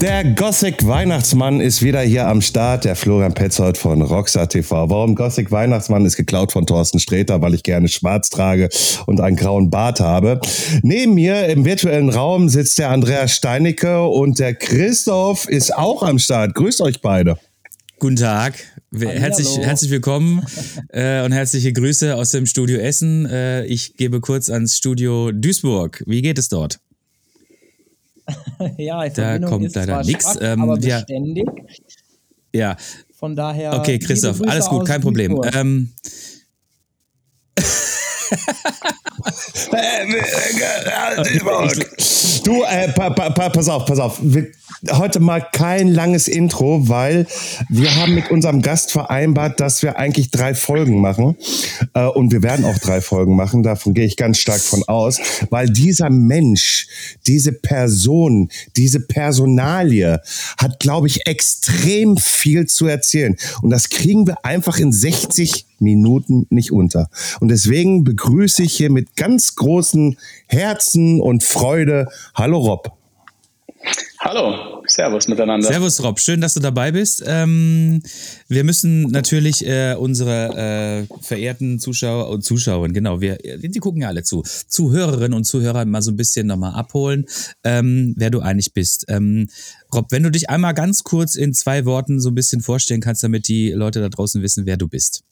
Der Gothic Weihnachtsmann ist wieder hier am Start, der Florian Petzold von Rockstar TV. Warum Gothic Weihnachtsmann ist geklaut von Thorsten Sträter, weil ich gerne schwarz trage und einen grauen Bart habe. Neben mir im virtuellen Raum sitzt der Andreas Steinecke und der Christoph ist auch am Start. Grüßt euch beide. Guten Tag, herzlich, herzlich willkommen äh, und herzliche Grüße aus dem Studio Essen. Äh, ich gebe kurz ans Studio Duisburg. Wie geht es dort? ja, da kommt leider nichts. Ähm, aber beständig. Ja. Von daher. Okay, Christoph, alles gut, kein Problem. Ähm, du, äh, pa, pa, pa, pass auf, pass auf heute mal kein langes Intro, weil wir haben mit unserem Gast vereinbart, dass wir eigentlich drei Folgen machen. Äh, und wir werden auch drei Folgen machen. Davon gehe ich ganz stark von aus, weil dieser Mensch, diese Person, diese Personalie hat, glaube ich, extrem viel zu erzählen. Und das kriegen wir einfach in 60 Minuten nicht unter. Und deswegen begrüße ich hier mit ganz großen Herzen und Freude. Hallo Rob. Hallo, Servus miteinander. Servus Rob, schön, dass du dabei bist. Ähm, wir müssen natürlich äh, unsere äh, verehrten Zuschauer und Zuschauerinnen, genau, wir, die gucken ja alle zu, Zuhörerinnen und Zuhörer mal so ein bisschen nochmal abholen, ähm, wer du eigentlich bist. Ähm, Rob, wenn du dich einmal ganz kurz in zwei Worten so ein bisschen vorstellen kannst, damit die Leute da draußen wissen, wer du bist.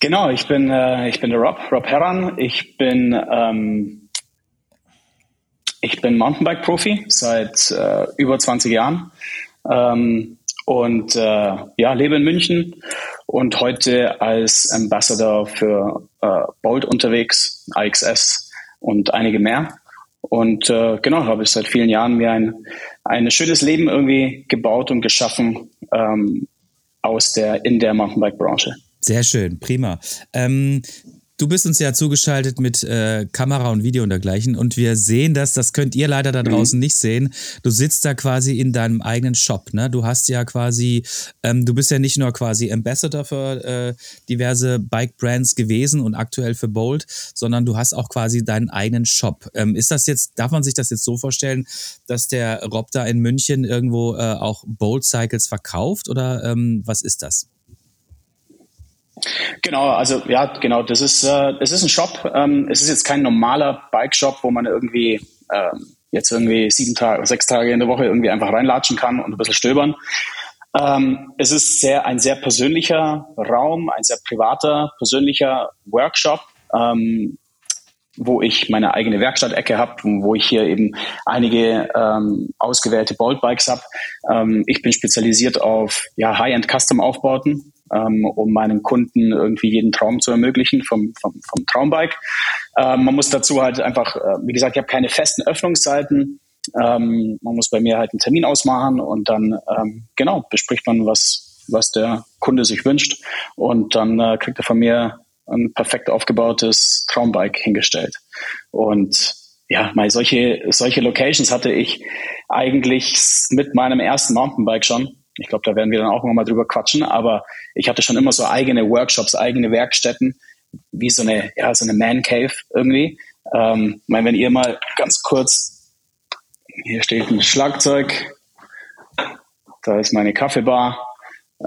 Genau, ich bin, äh, ich bin der Rob, Rob Herran. Ich bin ähm, ich bin Mountainbike-Profi seit äh, über 20 Jahren ähm, und äh, ja, lebe in München und heute als Ambassador für äh, Bolt unterwegs, IXS und einige mehr. Und äh, genau, habe ich seit vielen Jahren mir ein, ein schönes Leben irgendwie gebaut und geschaffen ähm, aus der, in der Mountainbike-Branche. Sehr schön, prima. Ähm, Du bist uns ja zugeschaltet mit äh, Kamera und Video und dergleichen und wir sehen das, das könnt ihr leider da draußen mhm. nicht sehen. Du sitzt da quasi in deinem eigenen Shop, ne? Du hast ja quasi, ähm, du bist ja nicht nur quasi Ambassador für äh, diverse Bike-Brands gewesen und aktuell für Bolt, sondern du hast auch quasi deinen eigenen Shop. Ähm, ist das jetzt, darf man sich das jetzt so vorstellen, dass der Rob da in München irgendwo äh, auch Bolt Cycles verkauft oder ähm, was ist das? Genau, also ja, genau, das ist, äh, es ist ein Shop. Ähm, es ist jetzt kein normaler Bike-Shop, wo man irgendwie ähm, jetzt irgendwie sieben Tage, sechs Tage in der Woche irgendwie einfach reinlatschen kann und ein bisschen stöbern. Ähm, es ist sehr, ein sehr persönlicher Raum, ein sehr privater, persönlicher Workshop, ähm, wo ich meine eigene Werkstattecke habe, wo ich hier eben einige ähm, ausgewählte Bolt-Bikes habe. Ähm, ich bin spezialisiert auf ja, High-End-Custom-Aufbauten ähm, um meinen Kunden irgendwie jeden Traum zu ermöglichen vom, vom, vom Traumbike. Ähm, man muss dazu halt einfach, äh, wie gesagt, ich habe keine festen Öffnungszeiten. Ähm, man muss bei mir halt einen Termin ausmachen und dann ähm, genau bespricht man, was, was der Kunde sich wünscht. Und dann äh, kriegt er von mir ein perfekt aufgebautes Traumbike hingestellt. Und ja, mal solche, solche Locations hatte ich eigentlich mit meinem ersten Mountainbike schon. Ich glaube, da werden wir dann auch nochmal drüber quatschen. Aber ich hatte schon immer so eigene Workshops, eigene Werkstätten, wie so eine, ja, so eine Man Cave irgendwie. Ähm, meine, wenn ihr mal ganz kurz, hier steht ein Schlagzeug, da ist meine Kaffeebar,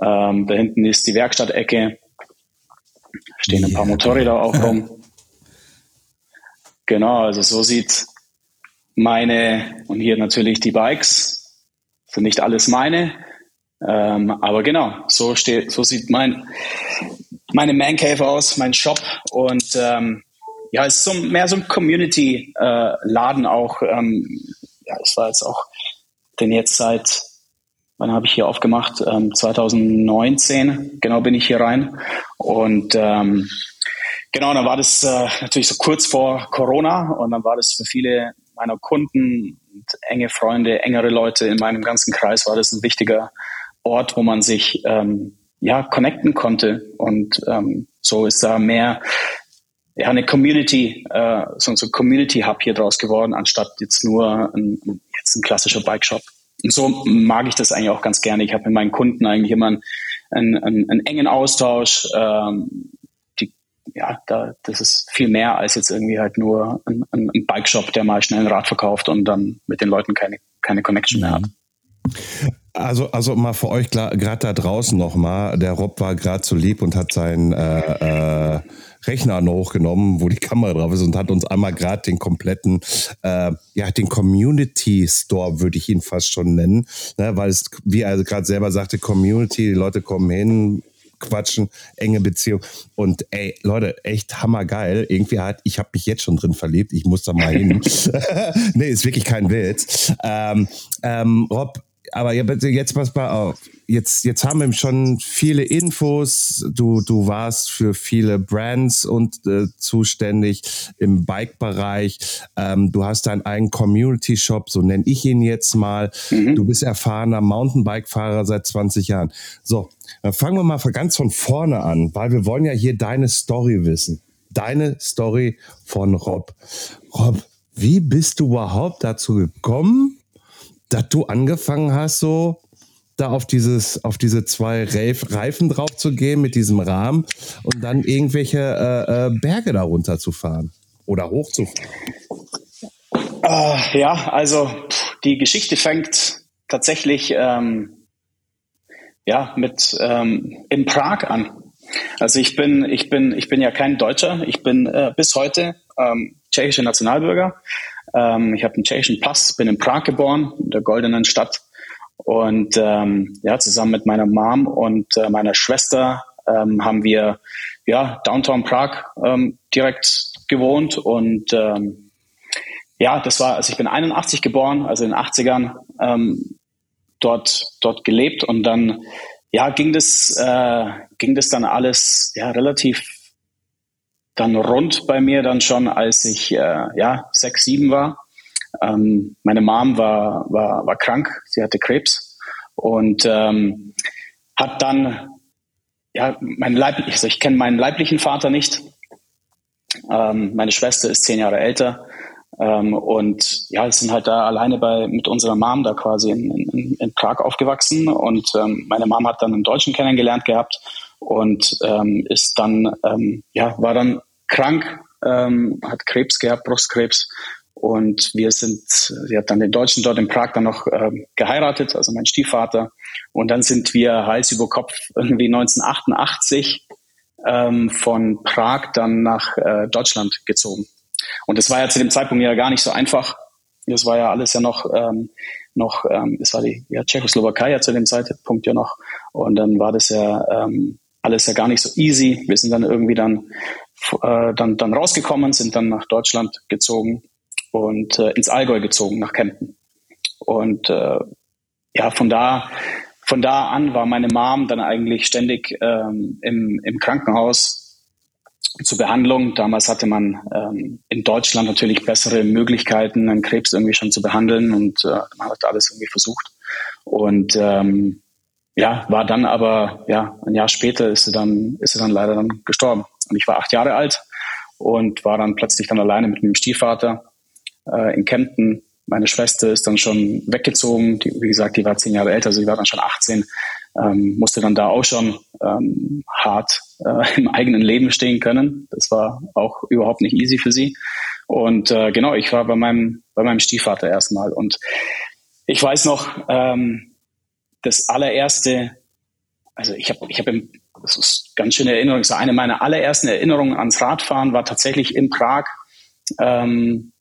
ähm, da hinten ist die Werkstattecke, stehen ein paar Motorräder auch rum. Genau, also so sieht meine, und hier natürlich die Bikes, sind nicht alles meine, ähm, aber genau, so steht, so sieht mein meine Man Cave aus, mein Shop und ähm, ja, es ist so mehr so ein Community-Laden äh, auch. Ähm, ja, das war jetzt auch, denn jetzt seit, wann habe ich hier aufgemacht? Ähm, 2019, genau bin ich hier rein und ähm, genau, dann war das äh, natürlich so kurz vor Corona und dann war das für viele meiner Kunden und enge Freunde, engere Leute in meinem ganzen Kreis war das ein wichtiger Ort, wo man sich ähm, ja, connecten konnte. Und ähm, so ist da mehr ja, eine Community, äh, so, so ein Community Hub hier draus geworden, anstatt jetzt nur ein, jetzt ein klassischer Bike Shop. Und so mag ich das eigentlich auch ganz gerne. Ich habe mit meinen Kunden eigentlich immer einen, einen, einen, einen engen Austausch. Ähm, die, ja, da, das ist viel mehr als jetzt irgendwie halt nur ein, ein Bike Shop, der mal schnell ein Rad verkauft und dann mit den Leuten keine, keine Connection mehr hat. Also, also mal für euch gerade da draußen nochmal, der Rob war gerade so lieb und hat seinen äh, äh, Rechner hochgenommen, wo die Kamera drauf ist und hat uns einmal gerade den kompletten, äh, ja, den Community Store, würde ich ihn fast schon nennen, ne, weil es, wie er gerade selber sagte, Community, die Leute kommen hin, quatschen, enge Beziehung. Und ey, Leute, echt hammergeil. Irgendwie hat, ich habe mich jetzt schon drin verliebt. Ich muss da mal hin. nee, ist wirklich kein Witz. Ähm, ähm, Rob, aber jetzt pass mal auf. Jetzt, jetzt haben wir schon viele Infos. Du, du warst für viele Brands und äh, zuständig im Bike-Bereich. Ähm, du hast deinen eigenen Community-Shop, so nenne ich ihn jetzt mal. Mhm. Du bist erfahrener Mountainbike-Fahrer seit 20 Jahren. So, dann fangen wir mal ganz von vorne an, weil wir wollen ja hier deine Story wissen. Deine Story von Rob. Rob, wie bist du überhaupt dazu gekommen, dass du angefangen hast, so da auf dieses, auf diese zwei Reifen drauf zu gehen mit diesem Rahmen und dann irgendwelche äh, äh, Berge darunter zu fahren oder hochzufahren? Äh, ja, also die Geschichte fängt tatsächlich ähm, ja mit ähm, in Prag an. Also ich bin, ich bin, ich bin ja kein Deutscher. Ich bin äh, bis heute ähm, tschechischer Nationalbürger. Ähm, ich habe einen tschechischen Pass, bin in Prag geboren, in der goldenen Stadt. Und ähm, ja, zusammen mit meiner Mom und äh, meiner Schwester ähm, haben wir ja Downtown Prag ähm, direkt gewohnt und ähm, ja, das war, also ich bin 81 geboren, also in den 80ern ähm, dort dort gelebt und dann ja ging das äh, ging das dann alles ja relativ dann rund bei mir dann schon, als ich äh, ja sechs, sieben war. Ähm, meine Mom war, war, war krank, sie hatte Krebs und ähm, hat dann ja mein Leib, also ich kenne meinen leiblichen Vater nicht. Ähm, meine Schwester ist zehn Jahre älter ähm, und ja, wir sind halt da alleine bei mit unserer Mom da quasi in, in, in Prag aufgewachsen und ähm, meine Mom hat dann einen Deutschen kennengelernt gehabt und ähm, ist dann, ähm, ja, war dann krank, ähm, hat Krebs gehabt, Brustkrebs. Und wir sind, sie hat dann den Deutschen dort in Prag dann noch ähm, geheiratet, also mein Stiefvater. Und dann sind wir Hals über Kopf irgendwie 1988 ähm, von Prag dann nach äh, Deutschland gezogen. Und das war ja zu dem Zeitpunkt ja gar nicht so einfach. Das war ja alles ja noch, ähm, noch, ähm, es war die ja, Tschechoslowakei ja zu dem Zeitpunkt ja noch. Und dann war das ja ähm, alles ja gar nicht so easy. Wir sind dann irgendwie dann, äh, dann, dann rausgekommen, sind dann nach Deutschland gezogen und äh, ins Allgäu gezogen, nach Kempten. Und äh, ja, von da, von da an war meine Mom dann eigentlich ständig ähm, im, im Krankenhaus zur Behandlung. Damals hatte man ähm, in Deutschland natürlich bessere Möglichkeiten, einen Krebs irgendwie schon zu behandeln und äh, man hat alles irgendwie versucht. Und ähm, ja, war dann aber, ja, ein Jahr später ist sie dann, ist sie dann leider dann gestorben. Und ich war acht Jahre alt und war dann plötzlich dann alleine mit meinem Stiefvater äh, in Kempten. Meine Schwester ist dann schon weggezogen. Die, wie gesagt, die war zehn Jahre älter, sie war dann schon 18, ähm, musste dann da auch schon ähm, hart äh, im eigenen Leben stehen können. Das war auch überhaupt nicht easy für sie. Und äh, genau, ich war bei meinem, bei meinem Stiefvater erstmal. Und ich weiß noch, ähm, das allererste, also ich habe, ich habe, das ist ganz schöne Erinnerung, so eine meiner allerersten Erinnerungen ans Radfahren war tatsächlich in Prag, ähm,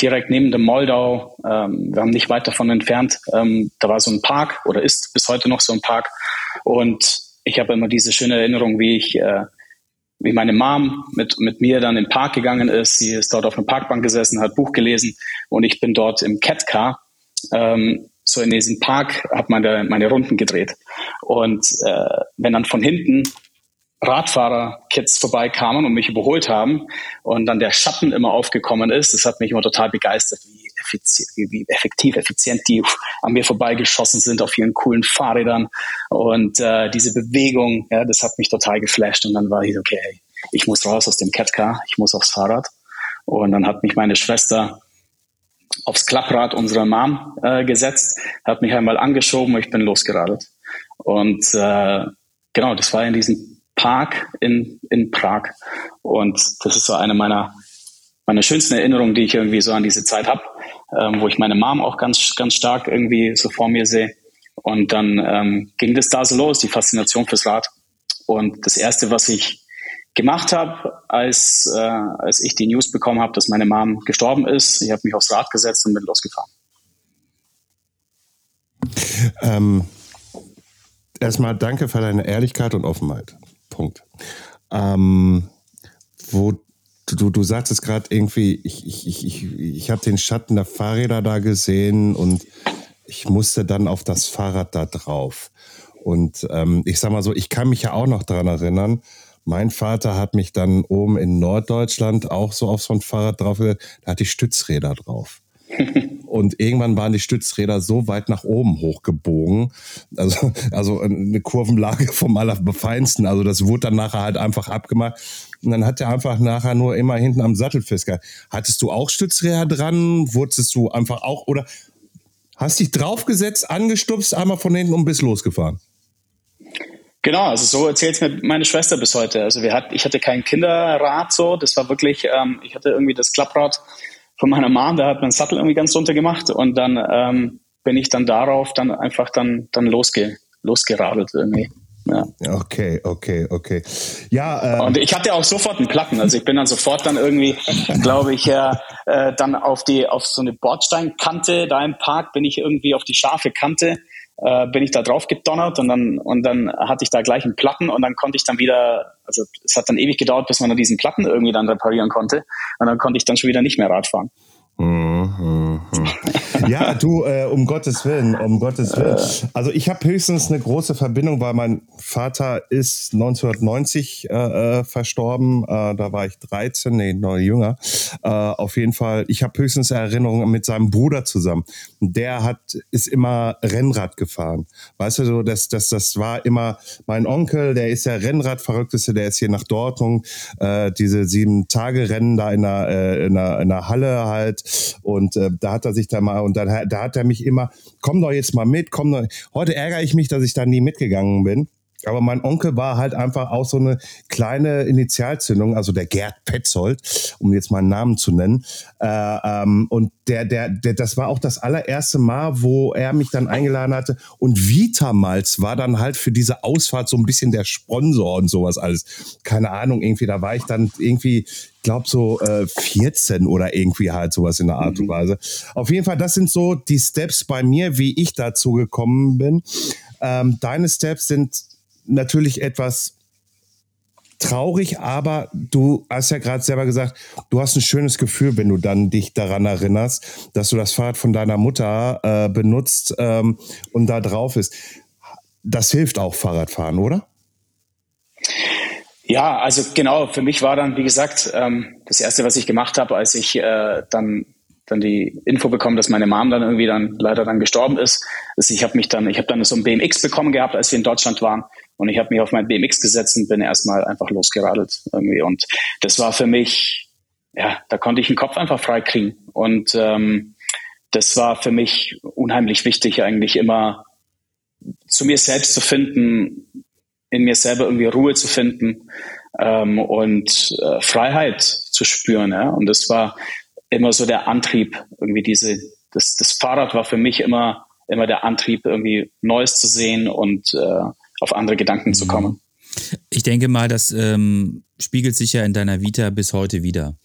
direkt neben dem Moldau. Ähm, wir haben nicht weit davon entfernt. Ähm, da war so ein Park oder ist bis heute noch so ein Park. Und ich habe immer diese schöne Erinnerung, wie ich, äh, wie meine Mom mit, mit mir dann in den Park gegangen ist. Sie ist dort auf einer Parkbank gesessen, hat Buch gelesen und ich bin dort im Catcar ähm, so in diesem Park, habe meine, meine Runden gedreht. Und äh, wenn dann von hinten Radfahrer-Kids vorbeikamen und mich überholt haben und dann der Schatten immer aufgekommen ist, das hat mich immer total begeistert, wie effizient, wie effektiv, effizient die an mir vorbeigeschossen sind auf ihren coolen Fahrrädern. Und äh, diese Bewegung, ja, das hat mich total geflasht. Und dann war ich, okay, ich muss raus aus dem Catcar, ich muss aufs Fahrrad. Und dann hat mich meine Schwester aufs Klapprad unserer Mom äh, gesetzt, hat mich einmal angeschoben und ich bin losgeradelt. Und äh, genau, das war in diesem Park in, in Prag. Und das ist so eine meiner, meiner schönsten Erinnerungen, die ich irgendwie so an diese Zeit habe, ähm, wo ich meine Mom auch ganz, ganz stark irgendwie so vor mir sehe. Und dann ähm, ging das da so los, die Faszination fürs Rad. Und das Erste, was ich gemacht habe, als, äh, als ich die News bekommen habe, dass meine Mom gestorben ist, ich habe mich aufs Rad gesetzt und bin losgefahren. Ähm, erstmal danke für deine Ehrlichkeit und Offenheit. Punkt. Ähm, wo du, du sagtest gerade irgendwie, ich, ich, ich, ich, ich habe den Schatten der Fahrräder da gesehen und ich musste dann auf das Fahrrad da drauf. Und ähm, ich sag mal so, ich kann mich ja auch noch daran erinnern, mein Vater hat mich dann oben in Norddeutschland auch so auf so ein Fahrrad drauf, da hatte ich Stützräder drauf. Und irgendwann waren die Stützräder so weit nach oben hochgebogen, also, also eine Kurvenlage vom Allerbefeinsten. Also das wurde dann nachher halt einfach abgemacht. Und dann hat er einfach nachher nur immer hinten am Sattel festgehalten. Hattest du auch Stützräder dran? Wurdest du einfach auch, oder hast dich draufgesetzt, angestupst, einmal von hinten und bist losgefahren? Genau, also so erzählt es mir meine Schwester bis heute. Also wir hat, ich hatte kein Kinderrad so, das war wirklich, ähm, ich hatte irgendwie das Klapprad von meiner Mom, da hat mein Sattel irgendwie ganz runter gemacht und dann ähm, bin ich dann darauf dann einfach dann, dann losge, losgeradelt irgendwie. Ja. Okay, okay, okay. Ja. Ähm, und ich hatte auch sofort einen Platten. Also ich bin dann sofort dann irgendwie, glaube ich, äh, äh, dann auf die auf so eine Bordsteinkante da im Park bin ich irgendwie auf die scharfe Kante äh, bin ich da drauf gedonnert und dann, und dann hatte ich da gleich einen Platten und dann konnte ich dann wieder, also es hat dann ewig gedauert, bis man diesen Platten irgendwie dann reparieren konnte und dann konnte ich dann schon wieder nicht mehr Rad fahren. Mhm, mhm. Ja, du, äh, um Gottes Willen, um Gottes Willen. Also ich habe höchstens eine große Verbindung, weil mein Vater ist 1990 äh, äh, verstorben. Äh, da war ich 13, nee, noch jünger. Äh, auf jeden Fall, ich habe höchstens Erinnerungen mit seinem Bruder zusammen. Der hat ist immer Rennrad gefahren. Weißt du, so das, das, das war immer mein Onkel, der ist der Rennradverrückteste, der ist hier nach Dortmund. Äh, diese sieben Tage Rennen da in der, äh, in der, in der Halle halt und äh, da hat er sich da mal, und dann, da hat er mich immer, komm doch jetzt mal mit, komm doch. Heute ärgere ich mich, dass ich da nie mitgegangen bin. Aber mein Onkel war halt einfach auch so eine kleine Initialzündung, also der Gerd Petzold, um jetzt mal einen Namen zu nennen. Äh, ähm, und der, der, der, das war auch das allererste Mal, wo er mich dann eingeladen hatte. Und Vitamals war dann halt für diese Ausfahrt so ein bisschen der Sponsor und sowas alles. Keine Ahnung, irgendwie, da war ich dann irgendwie, glaube so äh, 14 oder irgendwie halt sowas in der Art und mhm. Weise. Auf jeden Fall, das sind so die Steps bei mir, wie ich dazu gekommen bin. Ähm, deine Steps sind natürlich etwas traurig, aber du hast ja gerade selber gesagt, du hast ein schönes Gefühl, wenn du dann dich daran erinnerst, dass du das Fahrrad von deiner Mutter äh, benutzt ähm, und da drauf ist. Das hilft auch Fahrradfahren, oder? Ja, also genau, für mich war dann, wie gesagt, ähm, das Erste, was ich gemacht habe, als ich äh, dann dann die Info bekommen, dass meine Mom dann irgendwie dann leider dann gestorben ist. Also ich habe mich dann, ich habe dann so ein BMX bekommen gehabt, als wir in Deutschland waren. Und ich habe mich auf mein BMX gesetzt und bin erstmal einfach losgeradelt irgendwie. Und das war für mich, ja, da konnte ich den Kopf einfach frei kriegen. Und ähm, das war für mich unheimlich wichtig, eigentlich immer zu mir selbst zu finden, in mir selber irgendwie Ruhe zu finden ähm, und äh, Freiheit zu spüren. Ja? Und das war immer so der Antrieb, irgendwie diese, das, das Fahrrad war für mich immer, immer der Antrieb, irgendwie Neues zu sehen und äh, auf andere Gedanken zu kommen. Ich denke mal, das ähm, spiegelt sich ja in deiner Vita bis heute wieder.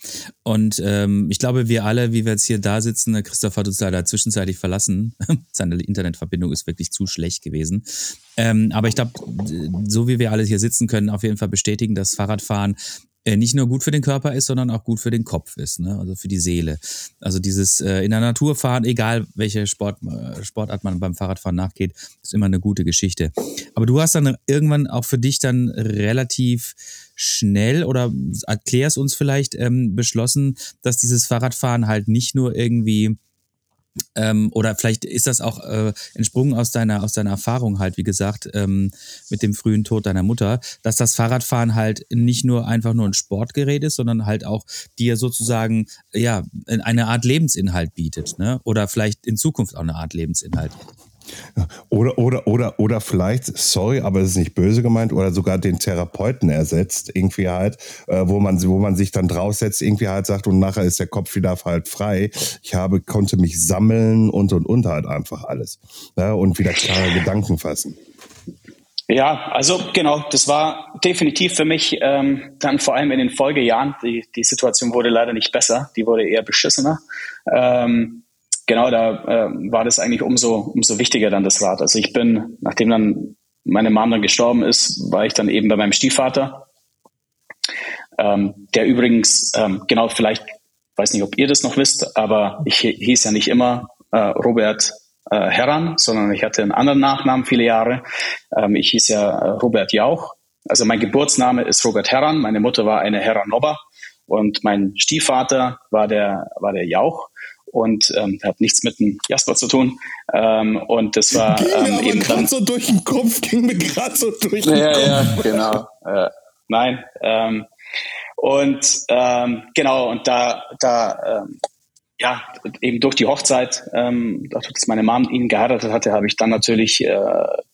Und ähm, ich glaube, wir alle, wie wir jetzt hier da sitzen, Christoph hat uns leider zwischenzeitlich verlassen. Seine Internetverbindung ist wirklich zu schlecht gewesen. Ähm, aber ich glaube, so wie wir alle hier sitzen, können auf jeden Fall bestätigen, dass Fahrradfahren nicht nur gut für den Körper ist, sondern auch gut für den Kopf ist, ne? also für die Seele. Also dieses äh, in der Natur fahren, egal welche Sport, äh, Sportart man beim Fahrradfahren nachgeht, ist immer eine gute Geschichte. Aber du hast dann irgendwann auch für dich dann relativ schnell oder erklärst uns vielleicht ähm, beschlossen, dass dieses Fahrradfahren halt nicht nur irgendwie ähm, oder vielleicht ist das auch äh, entsprungen aus deiner, aus deiner Erfahrung halt, wie gesagt, ähm, mit dem frühen Tod deiner Mutter, dass das Fahrradfahren halt nicht nur einfach nur ein Sportgerät ist, sondern halt auch dir sozusagen, ja, eine Art Lebensinhalt bietet, ne? Oder vielleicht in Zukunft auch eine Art Lebensinhalt. Oder, oder, oder, oder vielleicht, sorry, aber es ist nicht böse gemeint, oder sogar den Therapeuten ersetzt, irgendwie halt, äh, wo man, wo man sich dann draufsetzt, irgendwie halt sagt, und nachher ist der Kopf wieder halt frei. Ich habe, konnte mich sammeln und, und, und halt einfach alles. Ja, und wieder klare Gedanken fassen. Ja, also genau, das war definitiv für mich ähm, dann vor allem in den Folgejahren. Die, die Situation wurde leider nicht besser, die wurde eher beschissener. Ähm, genau, da äh, war das eigentlich umso, umso wichtiger dann das Rad. Also ich bin, nachdem dann meine Mom dann gestorben ist, war ich dann eben bei meinem Stiefvater, ähm, der übrigens, ähm, genau, vielleicht, weiß nicht, ob ihr das noch wisst, aber ich hieß ja nicht immer äh, Robert äh, Herran, sondern ich hatte einen anderen Nachnamen viele Jahre. Ähm, ich hieß ja äh, Robert Jauch. Also mein Geburtsname ist Robert Herran, meine Mutter war eine Herranobber und mein Stiefvater war der, war der Jauch und ähm, hat nichts mit dem Jasper zu tun. Ähm, und das war ähm, eben dann so durch den Kopf, ging mir gerade so durch den ja, Kopf. Ja, genau. Äh, nein. Ähm, und ähm, genau, und da, da ähm, ja, eben durch die Hochzeit, ähm, dass meine Mom ihn geheiratet hatte, habe ich dann natürlich äh,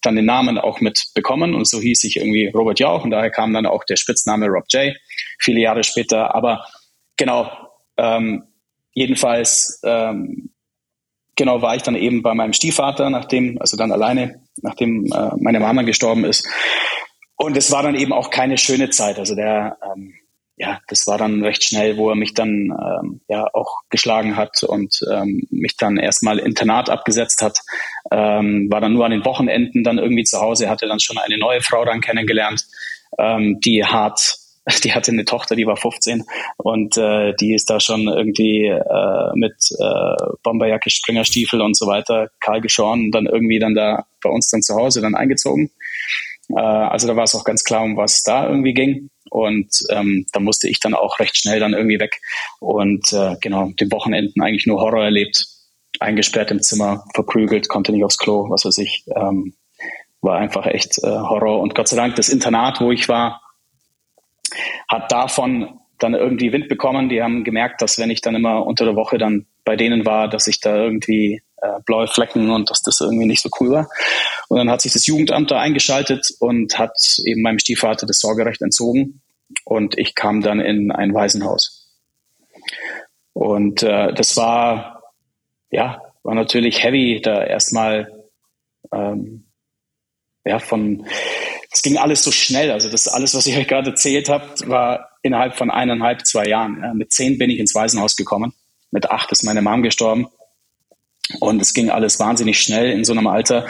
dann den Namen auch mitbekommen und so hieß ich irgendwie Robert Jauch und daher kam dann auch der Spitzname Rob J. viele Jahre später. Aber genau, ähm, jedenfalls, ähm, genau, war ich dann eben bei meinem Stiefvater, nachdem, also dann alleine, nachdem äh, meine Mama gestorben ist. Und es war dann eben auch keine schöne Zeit. Also der, ähm, ja, das war dann recht schnell, wo er mich dann ähm, ja auch geschlagen hat und ähm, mich dann erstmal Internat abgesetzt hat. Ähm, war dann nur an den Wochenenden dann irgendwie zu Hause, hatte dann schon eine neue Frau dann kennengelernt, ähm, die hart die hatte eine Tochter, die war 15 und äh, die ist da schon irgendwie äh, mit äh, Bomberjacke, Springerstiefel und so weiter, kahl geschoren und dann irgendwie dann da bei uns dann zu Hause dann eingezogen. Äh, also da war es auch ganz klar, um was da irgendwie ging. Und ähm, da musste ich dann auch recht schnell dann irgendwie weg. Und äh, genau, den Wochenenden eigentlich nur Horror erlebt, eingesperrt im Zimmer, verprügelt, konnte nicht aufs Klo, was weiß ich. Ähm, war einfach echt äh, Horror. Und Gott sei Dank das Internat, wo ich war, hat davon dann irgendwie Wind bekommen. Die haben gemerkt, dass wenn ich dann immer unter der Woche dann bei denen war, dass ich da irgendwie äh, blaue Flecken und dass das irgendwie nicht so cool war. Und dann hat sich das Jugendamt da eingeschaltet und hat eben meinem Stiefvater das Sorgerecht entzogen. Und ich kam dann in ein Waisenhaus. Und äh, das war, ja, war natürlich heavy, da erstmal ähm, ja, von es ging alles so schnell. Also das alles, was ich euch gerade erzählt habe, war innerhalb von eineinhalb, zwei Jahren. Ja, mit zehn bin ich ins Waisenhaus gekommen. Mit acht ist meine Mom gestorben. Und es ging alles wahnsinnig schnell in so einem Alter.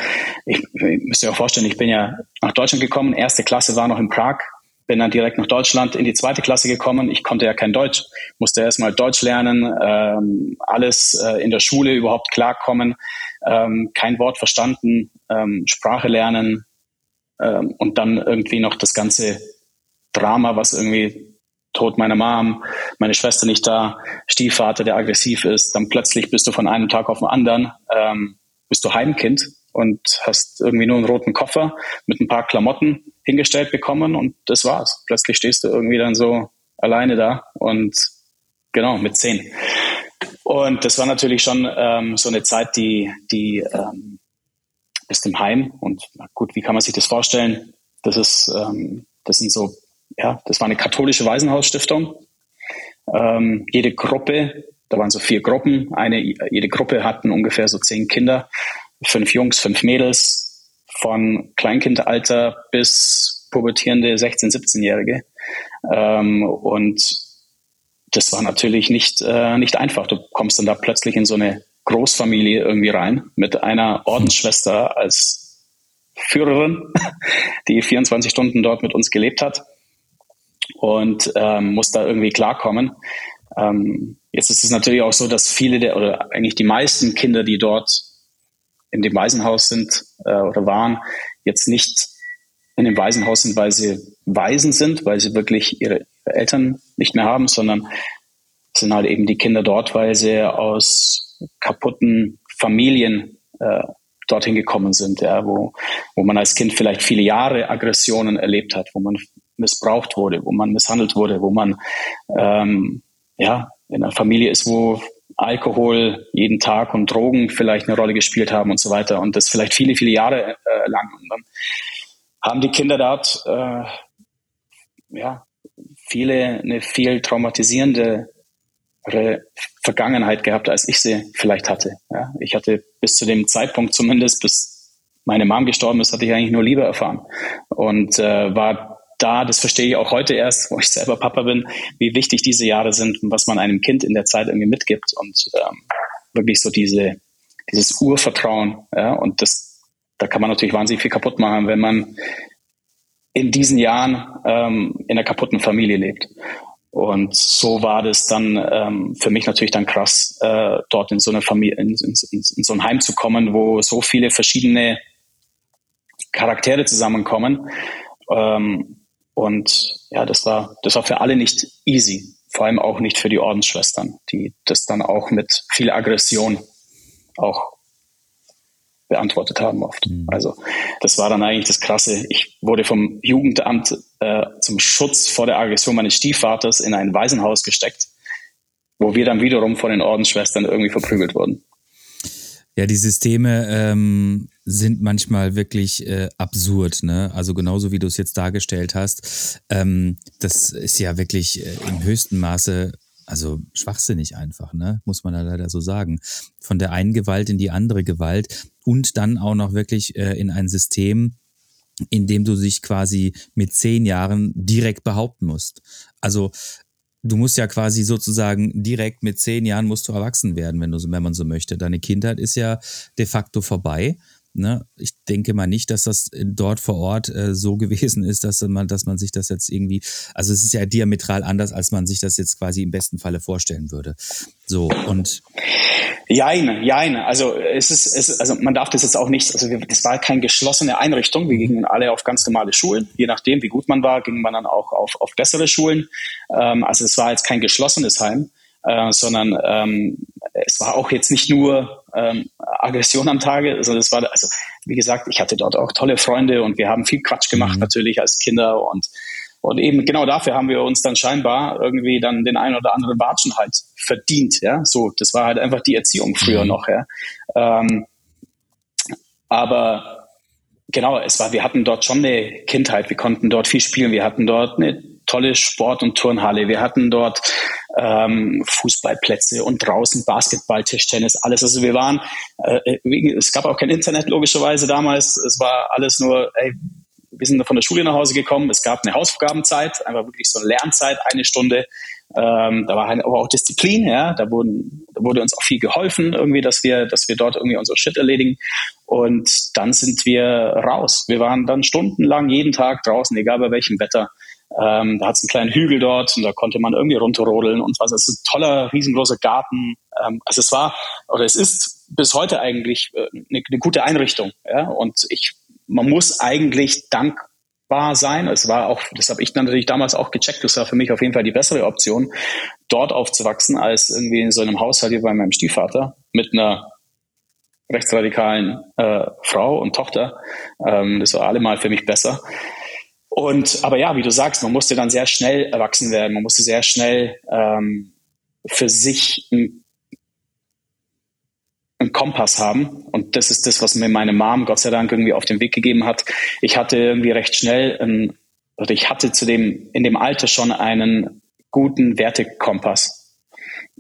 Ich, ich müsst ihr euch vorstellen, ich bin ja nach Deutschland gekommen. Erste Klasse war noch in Prag. Bin dann direkt nach Deutschland in die zweite Klasse gekommen. Ich konnte ja kein Deutsch. Musste erstmal Deutsch lernen. Ähm, alles äh, in der Schule überhaupt klarkommen. Ähm, kein Wort verstanden. Ähm, Sprache lernen ähm, und dann irgendwie noch das ganze Drama, was irgendwie Tod meiner Mom, meine Schwester nicht da, Stiefvater, der aggressiv ist, dann plötzlich bist du von einem Tag auf den anderen, ähm, bist du Heimkind und hast irgendwie nur einen roten Koffer mit ein paar Klamotten hingestellt bekommen und das war's. Plötzlich stehst du irgendwie dann so alleine da und genau, mit zehn. Und das war natürlich schon ähm, so eine Zeit, die, die ähm, bist im Heim und gut, wie kann man sich das vorstellen? Das ist, ähm, das sind so, ja, das war eine katholische Waisenhausstiftung. Ähm, jede Gruppe, da waren so vier Gruppen, eine, jede Gruppe hatten ungefähr so zehn Kinder, fünf Jungs, fünf Mädels, von Kleinkindalter bis pubertierende 16-, 17-Jährige. Ähm, und das war natürlich nicht, äh, nicht einfach. Du kommst dann da plötzlich in so eine Großfamilie irgendwie rein mit einer Ordensschwester als Führerin, die 24 Stunden dort mit uns gelebt hat und ähm, muss da irgendwie klarkommen. Ähm, jetzt ist es natürlich auch so, dass viele der oder eigentlich die meisten Kinder, die dort in dem Waisenhaus sind äh, oder waren, jetzt nicht in dem Waisenhaus sind, weil sie Waisen sind, weil sie wirklich ihre Eltern nicht mehr haben, sondern sind halt eben die Kinder dort, weil sie aus kaputten Familien äh, dorthin gekommen sind, ja, wo, wo man als Kind vielleicht viele Jahre Aggressionen erlebt hat, wo man missbraucht wurde, wo man misshandelt wurde, wo man ähm, ja in einer Familie ist, wo Alkohol jeden Tag und Drogen vielleicht eine Rolle gespielt haben und so weiter und das vielleicht viele, viele Jahre äh, lang. Und dann haben die Kinder dort äh, ja viele eine viel traumatisierende Vergangenheit gehabt, als ich sie vielleicht hatte. Ja, ich hatte bis zu dem Zeitpunkt zumindest, bis meine Mom gestorben ist, hatte ich eigentlich nur Liebe erfahren und äh, war da, das verstehe ich auch heute erst, wo ich selber Papa bin, wie wichtig diese Jahre sind und was man einem Kind in der Zeit irgendwie mitgibt und ähm, wirklich so diese, dieses Urvertrauen. Ja, und das, da kann man natürlich wahnsinnig viel kaputt machen, wenn man in diesen Jahren ähm, in einer kaputten Familie lebt. Und so war das dann ähm, für mich natürlich dann krass, äh, dort in so eine Familie, in, in, in, in so ein Heim zu kommen, wo so viele verschiedene Charaktere zusammenkommen. Ähm, und ja, das war, das war für alle nicht easy. Vor allem auch nicht für die Ordensschwestern, die das dann auch mit viel Aggression auch beantwortet haben oft. Mhm. Also das war dann eigentlich das Krasse. Ich wurde vom Jugendamt äh, zum Schutz vor der Aggression meines Stiefvaters in ein Waisenhaus gesteckt, wo wir dann wiederum von den Ordensschwestern irgendwie verprügelt wurden. Ja, die Systeme ähm, sind manchmal wirklich äh, absurd, ne? Also genauso wie du es jetzt dargestellt hast. Ähm, das ist ja wirklich äh, im höchsten Maße also schwachsinnig einfach, ne? Muss man da leider so sagen. Von der einen Gewalt in die andere Gewalt und dann auch noch wirklich äh, in ein System, in dem du dich quasi mit zehn Jahren direkt behaupten musst. Also du musst ja quasi sozusagen direkt mit zehn Jahren musst du erwachsen werden, wenn du wenn man so möchte. Deine Kindheit ist ja de facto vorbei. Ne? Ich denke mal nicht, dass das dort vor Ort äh, so gewesen ist, dass man, dass man sich das jetzt irgendwie, also es ist ja diametral anders, als man sich das jetzt quasi im besten Falle vorstellen würde. So und Jein, jein. Also es ist, es ist, also man darf das jetzt auch nicht, also das war keine geschlossene Einrichtung. Wir gingen alle auf ganz normale Schulen. Je nachdem, wie gut man war, ging man dann auch auf, auf bessere Schulen. Ähm, also es war jetzt kein geschlossenes Heim, äh, sondern ähm, es war auch jetzt nicht nur ähm, Aggression am Tage. Also das war, also wie gesagt, ich hatte dort auch tolle Freunde und wir haben viel Quatsch gemacht mhm. natürlich als Kinder und und eben genau dafür haben wir uns dann scheinbar irgendwie dann den einen oder anderen Watschen halt verdient, ja. So, das war halt einfach die Erziehung früher mhm. noch, ja. Ähm, aber genau, es war, wir hatten dort schon eine Kindheit, wir konnten dort viel spielen, wir hatten dort eine tolle Sport- und Turnhalle, wir hatten dort ähm, Fußballplätze und draußen Basketball, Tischtennis, alles. Also wir waren, äh, es gab auch kein Internet logischerweise damals, es war alles nur, ey, wir sind von der Schule nach Hause gekommen. Es gab eine Hausaufgabenzeit, einfach wirklich so eine Lernzeit, eine Stunde. Ähm, da war halt aber auch Disziplin, ja. Da, wurden, da wurde uns auch viel geholfen, irgendwie, dass wir, dass wir dort irgendwie unser Shit erledigen. Und dann sind wir raus. Wir waren dann stundenlang jeden Tag draußen, egal bei welchem Wetter. Ähm, da hat es einen kleinen Hügel dort und da konnte man irgendwie runterrodeln und was. Es ist ein toller, riesengroßer Garten. Ähm, also es war, oder es ist bis heute eigentlich äh, eine, eine gute Einrichtung. Ja? Und ich man muss eigentlich dankbar sein. Es war auch, das habe ich dann natürlich damals auch gecheckt, das war für mich auf jeden Fall die bessere Option, dort aufzuwachsen, als irgendwie in so einem Haushalt wie bei meinem Stiefvater mit einer rechtsradikalen äh, Frau und Tochter. Ähm, das war allemal für mich besser. Und aber ja, wie du sagst, man musste dann sehr schnell erwachsen werden. Man musste sehr schnell ähm, für sich ein einen Kompass haben. Und das ist das, was mir meine Mom Gott sei Dank irgendwie auf den Weg gegeben hat. Ich hatte irgendwie recht schnell, einen, oder ich hatte zu dem, in dem Alter schon einen guten Wertekompass.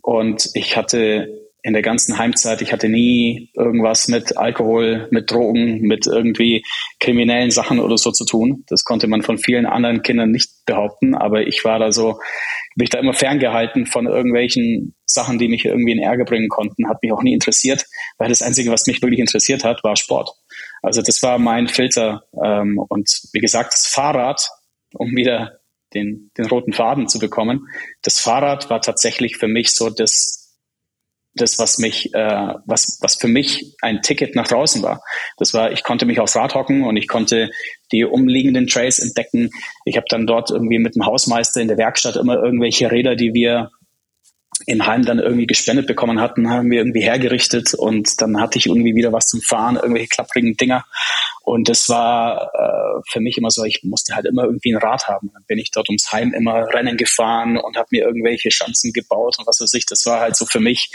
Und ich hatte in der ganzen Heimzeit, ich hatte nie irgendwas mit Alkohol, mit Drogen, mit irgendwie kriminellen Sachen oder so zu tun. Das konnte man von vielen anderen Kindern nicht behaupten, aber ich war da so, bin ich da immer ferngehalten von irgendwelchen Sachen, die mich irgendwie in Ärger bringen konnten, hat mich auch nie interessiert, weil das Einzige, was mich wirklich interessiert hat, war Sport. Also das war mein Filter. Ähm, und wie gesagt, das Fahrrad, um wieder den, den roten Faden zu bekommen, das Fahrrad war tatsächlich für mich so das, das, was mich, äh, was, was für mich ein Ticket nach draußen war. Das war, ich konnte mich aufs Rad hocken und ich konnte die umliegenden Trails entdecken. Ich habe dann dort irgendwie mit dem Hausmeister in der Werkstatt immer irgendwelche Räder, die wir im Heim dann irgendwie gespendet bekommen hatten, haben wir irgendwie hergerichtet und dann hatte ich irgendwie wieder was zum Fahren, irgendwelche klapprigen Dinger. Und das war äh, für mich immer so, ich musste halt immer irgendwie ein Rad haben. Dann bin ich dort ums Heim immer Rennen gefahren und habe mir irgendwelche Schanzen gebaut und was weiß ich. Das war halt so für mich,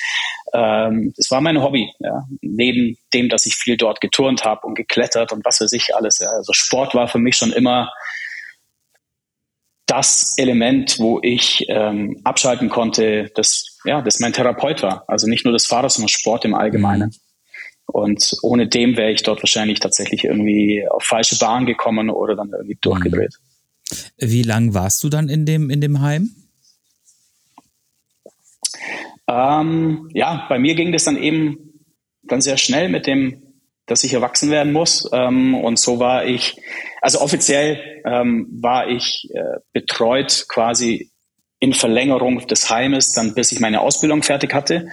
ähm, das war mein Hobby. Ja. Neben dem, dass ich viel dort geturnt habe und geklettert und was weiß ich alles. Ja. Also Sport war für mich schon immer das Element, wo ich ähm, abschalten konnte, das, ja, das mein Therapeut war. Also nicht nur das Fahrrad, sondern Sport im Allgemeinen. Mhm. Und ohne dem wäre ich dort wahrscheinlich tatsächlich irgendwie auf falsche Bahn gekommen oder dann irgendwie durchgedreht. Wie lang warst du dann in dem, in dem Heim? Ähm, ja, bei mir ging das dann eben dann sehr schnell mit dem dass ich erwachsen werden muss. Ähm, und so war ich, also offiziell ähm, war ich äh, betreut quasi in Verlängerung des Heimes, dann bis ich meine Ausbildung fertig hatte,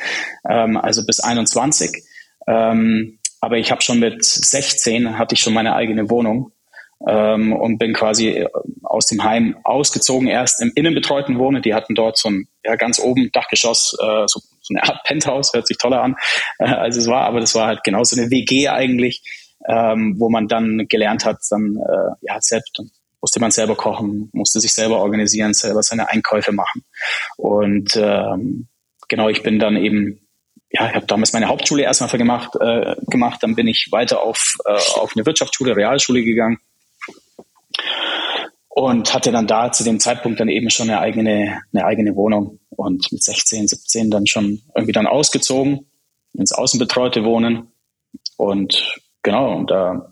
ähm, also bis 21. Ähm, aber ich habe schon mit 16 hatte ich schon meine eigene Wohnung ähm, und bin quasi äh, aus dem Heim ausgezogen, erst im innenbetreuten Wohnen. Die hatten dort so ein, ja, ganz oben Dachgeschoss, äh, so, so eine Art Penthouse, hört sich toller an, äh, als es war, aber das war halt genau so eine WG eigentlich, ähm, wo man dann gelernt hat, dann, äh, ja, selbst, musste man selber kochen, musste sich selber organisieren, selber seine Einkäufe machen. Und ähm, genau, ich bin dann eben ja, ich habe damals meine Hauptschule erstmal gemacht, äh, gemacht, dann bin ich weiter auf, äh, auf eine Wirtschaftsschule, Realschule gegangen und hatte dann da zu dem Zeitpunkt dann eben schon eine eigene, eine eigene Wohnung und mit 16, 17 dann schon irgendwie dann ausgezogen ins außenbetreute Wohnen und genau, und da,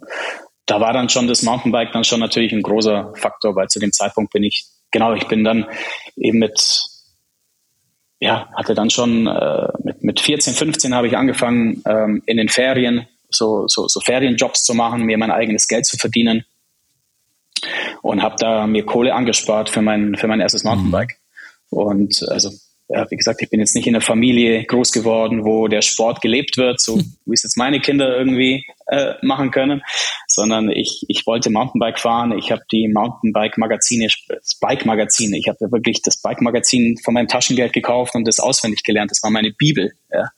da war dann schon das Mountainbike dann schon natürlich ein großer Faktor, weil zu dem Zeitpunkt bin ich, genau, ich bin dann eben mit, ja, hatte dann schon äh, mit, mit 14, 15 habe ich angefangen, ähm, in den Ferien so, so, so Ferienjobs zu machen, mir mein eigenes Geld zu verdienen und habe da mir Kohle angespart für mein, für mein erstes Mountainbike. Mhm. Und also, ja, wie gesagt, ich bin jetzt nicht in einer Familie groß geworden, wo der Sport gelebt wird, so wie es jetzt meine Kinder irgendwie äh, machen können, sondern ich, ich wollte Mountainbike fahren. Ich habe die Mountainbike-Magazine, das Bike-Magazin, ich habe wirklich das Bike-Magazin von meinem Taschengeld gekauft und das auswendig gelernt. Das war meine Bibel. Ja.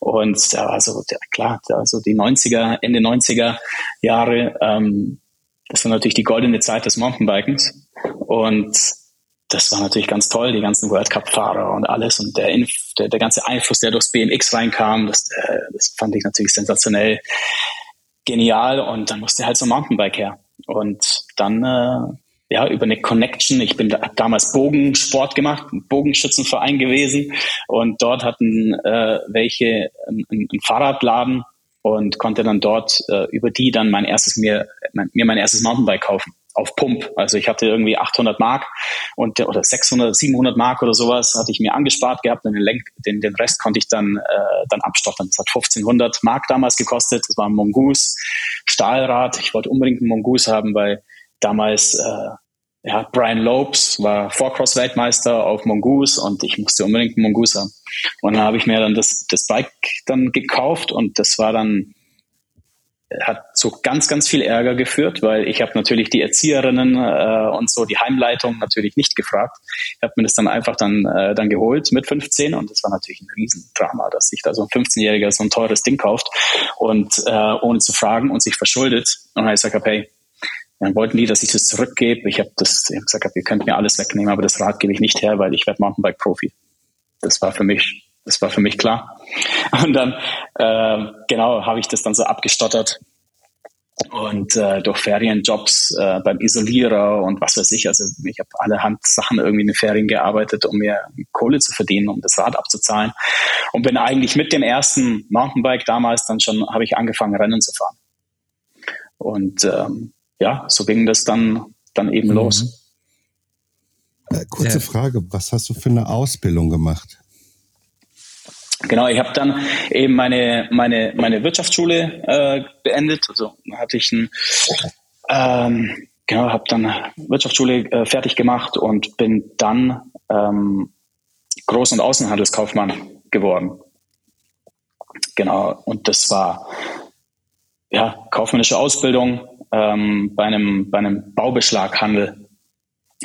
Und da war so, ja, klar, also die 90er, Ende 90er Jahre, ähm, das war natürlich die goldene Zeit des Mountainbikens. Und das war natürlich ganz toll, die ganzen World Cup-Fahrer und alles und der, der, der, ganze Einfluss, der durchs BMX reinkam, das, äh, das fand ich natürlich sensationell genial und dann musste halt so ein Mountainbike her. Und dann äh, ja über eine Connection, ich bin da, damals Bogensport gemacht, ein Bogenschützenverein gewesen und dort hatten äh, welche einen, einen Fahrradladen und konnte dann dort äh, über die dann mein erstes mir, mein, mir mein erstes Mountainbike kaufen auf Pump. Also ich hatte irgendwie 800 Mark und oder 600, 700 Mark oder sowas hatte ich mir angespart gehabt und den, Lenk, den, den Rest konnte ich dann äh, dann abstottern. Das hat 1500 Mark damals gekostet. Das war ein Mongoose Stahlrad. Ich wollte unbedingt einen Mongoose haben, weil damals äh, ja, Brian Lopes war Four-Cross-Weltmeister auf Mongoose und ich musste unbedingt einen Mongoose haben. Und dann habe ich mir dann das, das Bike dann gekauft und das war dann, hat zu ganz, ganz viel Ärger geführt, weil ich habe natürlich die Erzieherinnen äh, und so die Heimleitung natürlich nicht gefragt. Ich habe mir das dann einfach dann, äh, dann geholt mit 15 und das war natürlich ein Riesendrama, dass sich da so ein 15-Jähriger so ein teures Ding kauft und äh, ohne zu fragen und sich verschuldet. Und dann ich gesagt, hey, dann wollten die, dass ich das zurückgebe. Ich habe das, ich hab gesagt, ihr könnt mir alles wegnehmen, aber das Rad gebe ich nicht her, weil ich werde Mountainbike-Profi. Das war für mich, das war für mich klar. Und dann, äh, genau, habe ich das dann so abgestottert und äh, durch Ferienjobs äh, beim Isolierer und was weiß ich. Also ich habe allerhand Sachen irgendwie in den Ferien gearbeitet, um mir Kohle zu verdienen, um das Rad abzuzahlen. Und bin eigentlich mit dem ersten Mountainbike damals dann schon, habe ich angefangen, Rennen zu fahren. Und ähm, ja, so ging das dann, dann eben mhm. los. Äh, kurze ja. Frage, was hast du für eine Ausbildung gemacht? Genau, ich habe dann eben meine, meine, meine Wirtschaftsschule äh, beendet. Also hatte ich ein, ähm, genau, habe dann Wirtschaftsschule äh, fertig gemacht und bin dann ähm, Groß- und Außenhandelskaufmann geworden. Genau, und das war ja kaufmännische Ausbildung, ähm, bei, einem, bei einem Baubeschlaghandel.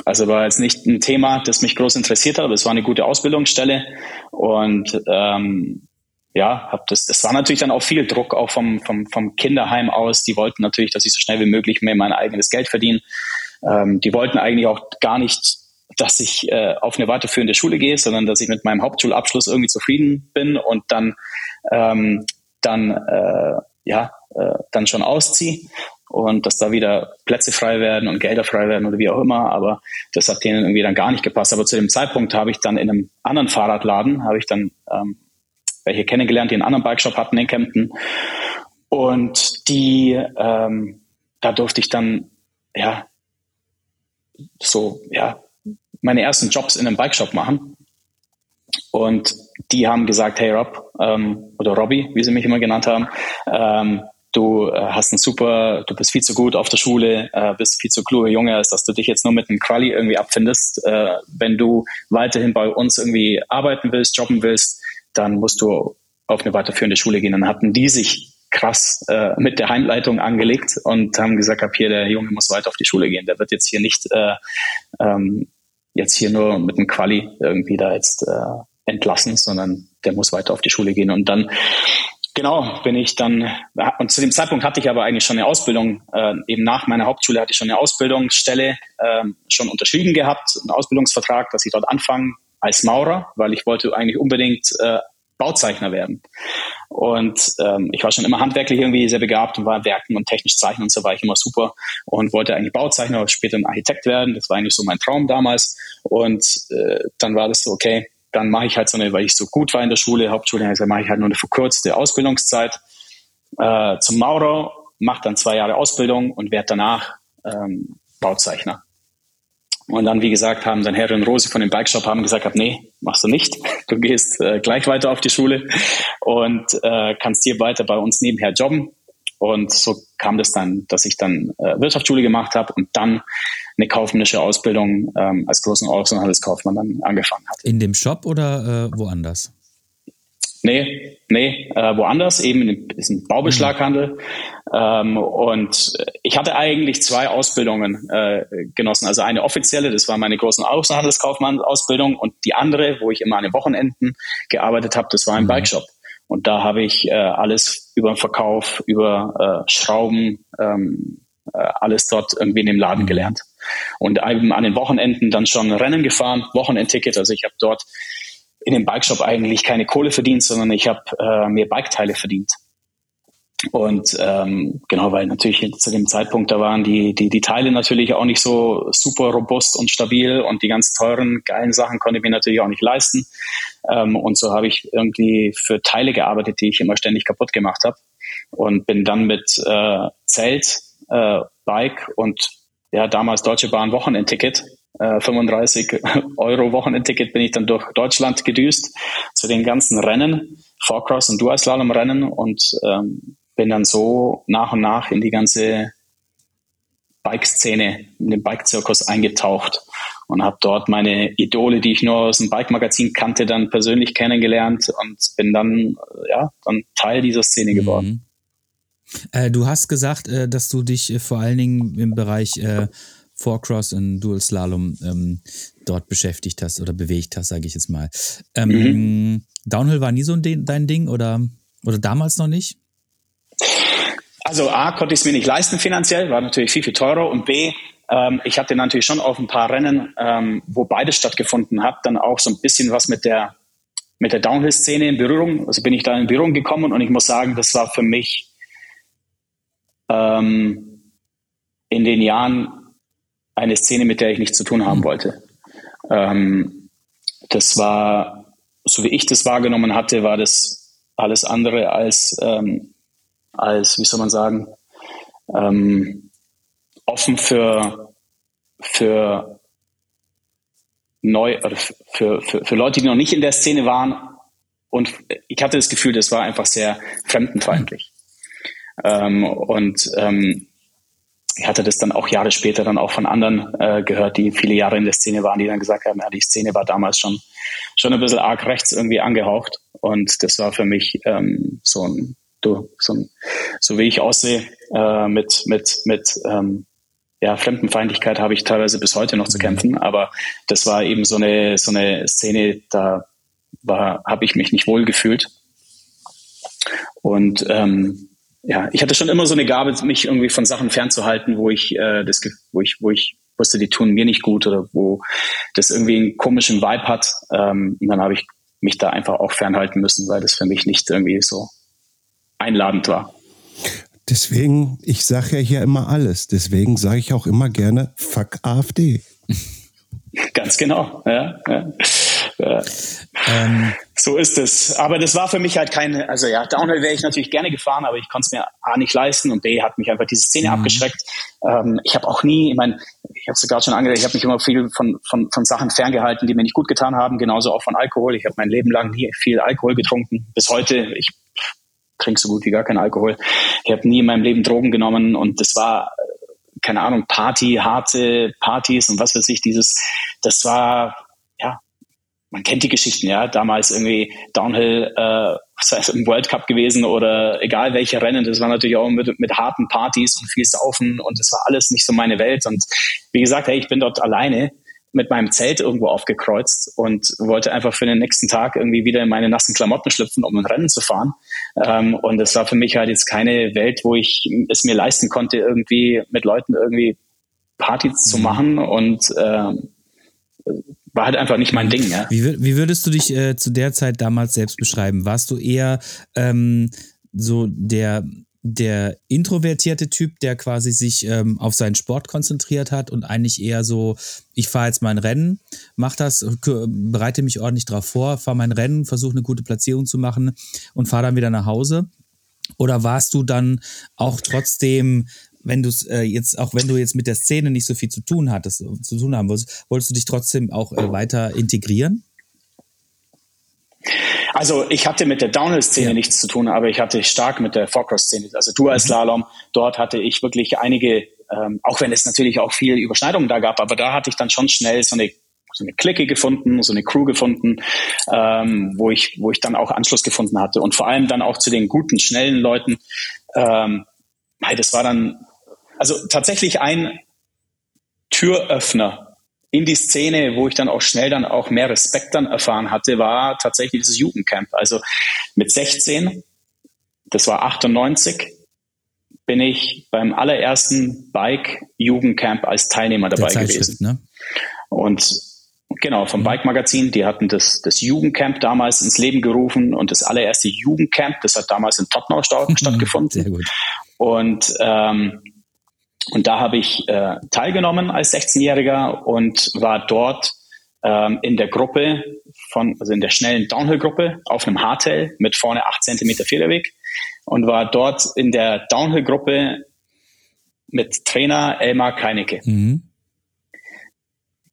Also war jetzt nicht ein Thema, das mich groß interessiert hat, aber es war eine gute Ausbildungsstelle und ähm, ja, hab das, das war natürlich dann auch viel Druck, auch vom, vom, vom Kinderheim aus. Die wollten natürlich, dass ich so schnell wie möglich mir mein eigenes Geld verdiene. Ähm, die wollten eigentlich auch gar nicht, dass ich äh, auf eine weiterführende Schule gehe, sondern dass ich mit meinem Hauptschulabschluss irgendwie zufrieden bin und dann, ähm, dann, äh, ja, äh, dann schon ausziehe und dass da wieder Plätze frei werden und Gelder frei werden oder wie auch immer. Aber das hat denen irgendwie dann gar nicht gepasst. Aber zu dem Zeitpunkt habe ich dann in einem anderen Fahrradladen, habe ich dann ähm, welche kennengelernt, die einen anderen Bikeshop hatten in Kempten. Und die, ähm, da durfte ich dann, ja, so, ja, meine ersten Jobs in einem Bikeshop machen. Und die haben gesagt, hey Rob, ähm, oder Robbie, wie sie mich immer genannt haben, ähm, du äh, hast ein super, du bist viel zu gut auf der Schule, äh, bist viel zu kluger Junge, als dass du dich jetzt nur mit einem Crowley irgendwie abfindest. Äh, wenn du weiterhin bei uns irgendwie arbeiten willst, jobben willst, dann musst du auf eine weiterführende Schule gehen. Dann hatten die sich krass äh, mit der Heimleitung angelegt und haben gesagt, ab hier, der Junge muss weiter auf die Schule gehen. Der wird jetzt hier nicht äh, ähm, jetzt hier nur mit einem Quali irgendwie da jetzt äh, entlassen, sondern der muss weiter auf die Schule gehen. Und dann, genau, bin ich dann, und zu dem Zeitpunkt hatte ich aber eigentlich schon eine Ausbildung, äh, eben nach meiner Hauptschule hatte ich schon eine Ausbildungsstelle äh, schon unterschrieben gehabt, einen Ausbildungsvertrag, dass ich dort anfange als Maurer, weil ich wollte eigentlich unbedingt äh, Bauzeichner werden. Und ähm, ich war schon immer handwerklich irgendwie sehr begabt und war Werken und technisch zeichnen und so war ich immer super und wollte eigentlich Bauzeichner später ein Architekt werden. Das war eigentlich so mein Traum damals. Und äh, dann war das so, okay, dann mache ich halt so eine, weil ich so gut war in der Schule, Hauptschule, also mache ich halt nur eine verkürzte Ausbildungszeit äh, zum Maurer, mache dann zwei Jahre Ausbildung und werde danach ähm, Bauzeichner. Und dann, wie gesagt, haben dann Herr und Rose von dem Bikeshop haben gesagt, nee, machst du nicht. Du gehst äh, gleich weiter auf die Schule und äh, kannst hier weiter bei uns nebenher jobben. Und so kam das dann, dass ich dann äh, Wirtschaftsschule gemacht habe und dann eine kaufmännische Ausbildung ähm, als großen Außenhandelskaufmann dann angefangen hat. In dem Shop oder äh, woanders? Nee, nee, äh, woanders, eben in diesem Baubeschlaghandel. Mhm. Ähm, und ich hatte eigentlich zwei Ausbildungen äh, genossen. Also eine offizielle, das war meine großen Außenhandelskaufmann-Ausbildung und die andere, wo ich immer an den Wochenenden gearbeitet habe, das war ein mhm. Bikeshop. Und da habe ich äh, alles über den Verkauf, über äh, Schrauben, ähm, äh, alles dort irgendwie in dem Laden mhm. gelernt. Und an den Wochenenden dann schon Rennen gefahren, Wochenendticket. Also ich habe dort in dem Bikeshop eigentlich keine Kohle verdient, sondern ich habe äh, mir Biketeile verdient. Und ähm, genau, weil natürlich zu dem Zeitpunkt, da waren die, die, die Teile natürlich auch nicht so super robust und stabil und die ganz teuren, geilen Sachen konnte ich mir natürlich auch nicht leisten. Ähm, und so habe ich irgendwie für Teile gearbeitet, die ich immer ständig kaputt gemacht habe. Und bin dann mit äh, Zelt, äh, Bike und ja, damals Deutsche Bahn Wochenendticket 35 äh, Euro Wochenendticket bin ich dann durch Deutschland gedüst zu den ganzen Rennen, Forecross und Dualslalom Rennen und ähm, bin dann so nach und nach in die ganze Bike-Szene, in den Bike-Zirkus eingetaucht und habe dort meine Idole, die ich nur aus dem Bike-Magazin kannte, dann persönlich kennengelernt und bin dann, ja, dann Teil dieser Szene mhm. geworden. Äh, du hast gesagt, äh, dass du dich äh, vor allen Dingen im Bereich äh, Four-Cross und Dual Slalom ähm, dort beschäftigt hast oder bewegt hast, sage ich jetzt mal. Ähm, mhm. Downhill war nie so dein Ding oder, oder damals noch nicht? Also A, konnte ich es mir nicht leisten finanziell, war natürlich viel, viel teurer und B, ähm, ich hatte natürlich schon auf ein paar Rennen, ähm, wo beides stattgefunden hat, dann auch so ein bisschen was mit der, mit der Downhill-Szene in Berührung. Also bin ich da in Berührung gekommen und ich muss sagen, das war für mich ähm, in den Jahren eine Szene, mit der ich nichts zu tun haben wollte. Ähm, das war, so wie ich das wahrgenommen hatte, war das alles andere als ähm, als, wie soll man sagen, ähm, offen für, für neu, für, für, für Leute, die noch nicht in der Szene waren. Und ich hatte das Gefühl, das war einfach sehr fremdenfeindlich. Ähm, und ähm, ich hatte das dann auch Jahre später dann auch von anderen äh, gehört, die viele Jahre in der Szene waren, die dann gesagt haben, ja, die Szene war damals schon, schon ein bisschen arg rechts irgendwie angehaucht. Und das war für mich ähm, so ein du, so, so wie ich aussehe, äh, mit, mit, mit, ähm, ja, Fremdenfeindlichkeit habe ich teilweise bis heute noch zu kämpfen, aber das war eben so eine, so eine Szene, da war, habe ich mich nicht wohl gefühlt. Und ähm, ja, ich hatte schon immer so eine Gabe, mich irgendwie von Sachen fernzuhalten, wo ich äh, das, wo ich, wo ich wusste, die tun mir nicht gut oder wo das irgendwie einen komischen Vibe hat. Ähm, und dann habe ich mich da einfach auch fernhalten müssen, weil das für mich nicht irgendwie so einladend war. Deswegen, ich sage ja hier immer alles. Deswegen sage ich auch immer gerne, fuck AfD. Ganz genau, ja. ja. ja. Ähm. So ist es. Aber das war für mich halt keine, also ja, Downhill wäre ich natürlich gerne gefahren, aber ich konnte es mir A nicht leisten und B hat mich einfach diese Szene mhm. abgeschreckt. Ähm, ich habe auch nie, ich meine, ich habe es gerade schon angedeutet, ich habe mich immer viel von, von, von Sachen ferngehalten, die mir nicht gut getan haben, genauso auch von Alkohol. Ich habe mein Leben lang nie viel Alkohol getrunken. Bis heute, ich trinke so gut wie gar keinen Alkohol. Ich habe nie in meinem Leben Drogen genommen und das war, keine Ahnung, Party, harte Partys und was weiß ich, dieses, das war, man kennt die Geschichten, ja, damals irgendwie Downhill, äh, sei es im World Cup gewesen oder egal welche Rennen, das war natürlich auch mit, mit harten Partys und viel Saufen und das war alles nicht so meine Welt und wie gesagt, hey, ich bin dort alleine mit meinem Zelt irgendwo aufgekreuzt und wollte einfach für den nächsten Tag irgendwie wieder in meine nassen Klamotten schlüpfen, um ein Rennen zu fahren. Ähm, und es war für mich halt jetzt keine Welt, wo ich es mir leisten konnte, irgendwie mit Leuten irgendwie Partys zu mhm. machen und ähm, war halt einfach nicht mein Ding. Ja. Wie, wie würdest du dich äh, zu der Zeit damals selbst beschreiben? Warst du eher ähm, so der der introvertierte Typ, der quasi sich ähm, auf seinen Sport konzentriert hat und eigentlich eher so, ich fahre jetzt mein Rennen, mach das, bereite mich ordentlich drauf vor, fahre mein Rennen, versuche eine gute Platzierung zu machen und fahre dann wieder nach Hause? Oder warst du dann auch trotzdem, wenn du es äh, jetzt, auch wenn du jetzt mit der Szene nicht so viel zu tun hattest, zu tun haben wolltest, wolltest du dich trotzdem auch äh, weiter integrieren? Also ich hatte mit der Downhill-Szene ja. nichts zu tun, aber ich hatte stark mit der Forecross-Szene. Also Dual-Slalom, mhm. dort hatte ich wirklich einige, ähm, auch wenn es natürlich auch viel Überschneidungen da gab, aber da hatte ich dann schon schnell so eine so eine Clique gefunden, so eine Crew gefunden, ähm, wo ich, wo ich dann auch Anschluss gefunden hatte und vor allem dann auch zu den guten, schnellen Leuten. Ähm, das war dann also tatsächlich ein Türöffner in die Szene, wo ich dann auch schnell dann auch mehr Respekt dann erfahren hatte, war tatsächlich dieses Jugendcamp. Also mit 16, das war 98, bin ich beim allerersten Bike-Jugendcamp als Teilnehmer dabei gewesen. Ne? Und genau, vom mhm. Bike-Magazin, die hatten das, das Jugendcamp damals ins Leben gerufen und das allererste Jugendcamp, das hat damals in Tottenau stattgefunden. Sehr gut. Und ähm, und da habe ich äh, teilgenommen als 16-Jähriger und war dort ähm, in der Gruppe von, also in der schnellen Downhill-Gruppe auf einem Hardtail mit vorne 8 cm Federweg und war dort in der Downhill-Gruppe mit Trainer Elmar Keinecke. Mhm.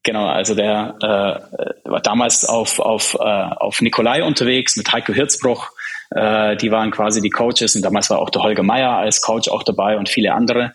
Genau, also der äh, war damals auf, auf, äh, auf Nikolai unterwegs mit Heiko Hirzbruch. Äh, die waren quasi die Coaches und damals war auch der Holger Meier als Coach auch dabei und viele andere.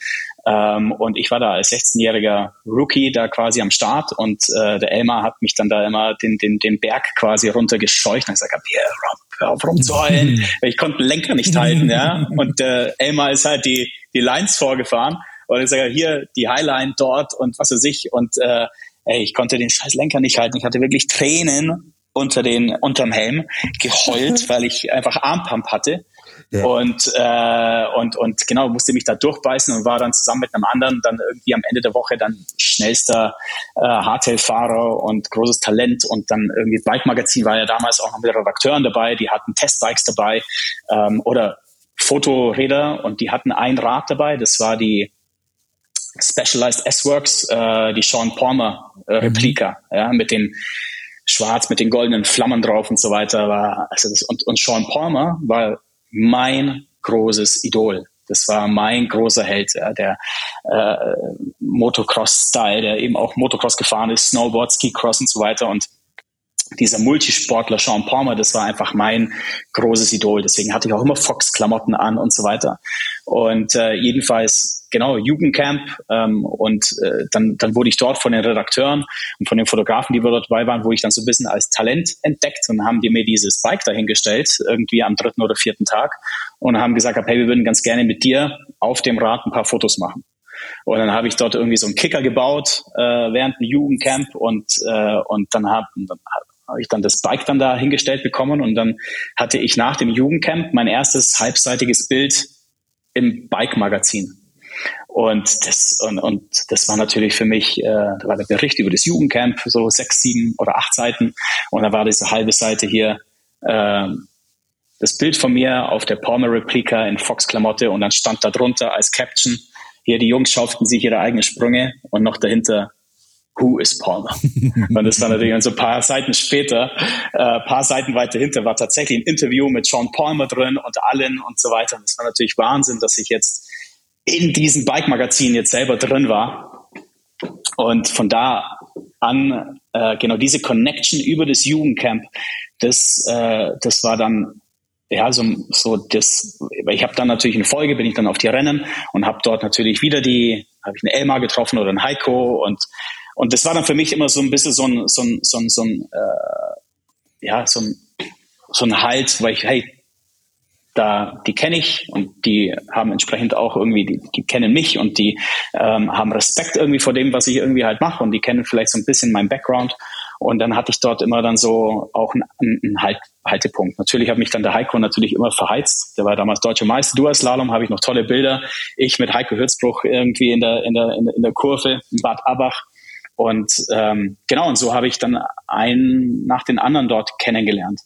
Ähm, und ich war da als 16-jähriger Rookie da quasi am Start und äh, der Elmar hat mich dann da immer den, den, den Berg quasi runtergescheucht und ich gesagt, hier, Rob, hör auf rumzuheulen. ich konnte den Lenker nicht halten, ja. Und äh, Elmar ist halt die, die Lines vorgefahren und ich sage, hier, die Highline dort und was weiß ich. Und äh, ey, ich konnte den scheiß Lenker nicht halten. Ich hatte wirklich Tränen unter den unterm Helm geheult, weil ich einfach Armpump hatte. Ja. Und, äh, und, und genau, musste mich da durchbeißen und war dann zusammen mit einem anderen dann irgendwie am Ende der Woche dann schnellster äh, Hardtail-Fahrer und großes Talent. Und dann irgendwie Bike Magazin war ja damals auch noch mit Redakteuren dabei, die hatten Testbikes dabei ähm, oder Fotoräder und die hatten ein Rad dabei, das war die Specialized S-Works, äh, die Sean Palmer äh, mhm. Replika, mhm. ja, mit den schwarz mit den goldenen Flammen drauf und so weiter war also das und, und Sean Palmer war mein großes Idol. Das war mein großer Held, ja, der äh, Motocross-Style, der eben auch Motocross gefahren ist, Snowboard, Ski-Cross und so weiter. Und dieser Multisportler Sean Palmer, das war einfach mein großes Idol. Deswegen hatte ich auch immer Fox-Klamotten an und so weiter. Und äh, jedenfalls genau, Jugendcamp ähm, und äh, dann, dann wurde ich dort von den Redakteuren und von den Fotografen, die wir dort dabei waren, wurde ich dann so ein bisschen als Talent entdeckt und haben die mir dieses Bike dahingestellt, irgendwie am dritten oder vierten Tag und haben gesagt, hey, wir würden ganz gerne mit dir auf dem Rad ein paar Fotos machen. Und dann habe ich dort irgendwie so einen Kicker gebaut äh, während dem Jugendcamp und, äh, und dann habe hab ich dann das Bike dann da hingestellt bekommen und dann hatte ich nach dem Jugendcamp mein erstes halbseitiges Bild im Bike-Magazin. Und das, und, und das war natürlich für mich, äh, da war der Bericht über das Jugendcamp, so sechs, sieben oder acht Seiten. Und da war diese halbe Seite hier, äh, das Bild von mir auf der Palmer-Replika in Fox-Klamotte und dann stand da drunter als Caption, hier die Jungs schauften sich ihre eigenen Sprünge und noch dahinter, who is Palmer? und das war natürlich so ein paar Seiten später, äh, paar Seiten weiter hinter war tatsächlich ein Interview mit Sean Palmer drin und allen und so weiter. Und das war natürlich Wahnsinn, dass ich jetzt in diesem Bike-Magazin jetzt selber drin war. Und von da an, äh, genau diese Connection über das Jugendcamp, das, äh, das war dann ja, so, so das, ich habe dann natürlich in Folge, bin ich dann auf die Rennen und habe dort natürlich wieder die, habe ich eine Elmar getroffen oder einen Heiko und und das war dann für mich immer so ein bisschen so ein, so ein, so ein, so ein äh, ja, so ein, so ein Halt, weil ich, hey, da, die kenne ich und die haben entsprechend auch irgendwie, die, die kennen mich und die ähm, haben Respekt irgendwie vor dem, was ich irgendwie halt mache und die kennen vielleicht so ein bisschen meinen Background. Und dann hatte ich dort immer dann so auch einen, einen halt, Haltepunkt. Natürlich hat mich dann der Heiko natürlich immer verheizt. Der war damals deutscher Meister. Dual-Slalom habe ich noch tolle Bilder. Ich mit Heiko Hürzbruch irgendwie in der, in der, in der Kurve in Bad Abach. Und ähm, genau, und so habe ich dann einen nach den anderen dort kennengelernt.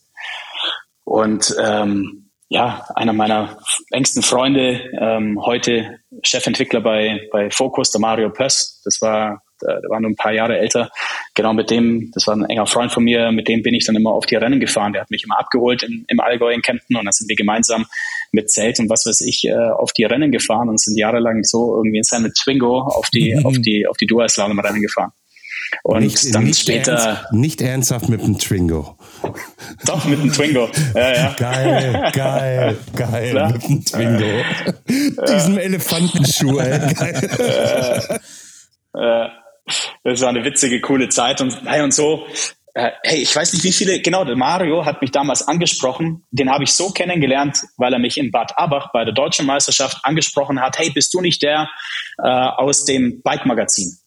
Und ähm, ja, einer meiner engsten Freunde, ähm, heute Chefentwickler bei, bei Focus, der Mario Pöss. Das war, der, der war nur ein paar Jahre älter. Genau mit dem, das war ein enger Freund von mir, mit dem bin ich dann immer auf die Rennen gefahren. Der hat mich immer abgeholt im, im Allgäu in Kempten und dann sind wir gemeinsam mit Zelt und was weiß ich äh, auf die Rennen gefahren und sind jahrelang so irgendwie in seinem Twingo auf die, auf die, auf die Dual-Slalom-Rennen gefahren. Und nicht, dann nicht später. Ernst, nicht ernsthaft mit dem Twingo. Doch, mit dem Twingo. Ja, ja. Geil, geil, geil. Klar. Mit dem Twingo. Diesem Elefantenschuh, ey. Geil. Äh, das war eine witzige, coole Zeit und hey und so. Äh, hey, ich weiß nicht, wie viele, genau, der Mario hat mich damals angesprochen. Den habe ich so kennengelernt, weil er mich in Bad Abach bei der Deutschen Meisterschaft angesprochen hat. Hey, bist du nicht der äh, aus dem Bike-Magazin?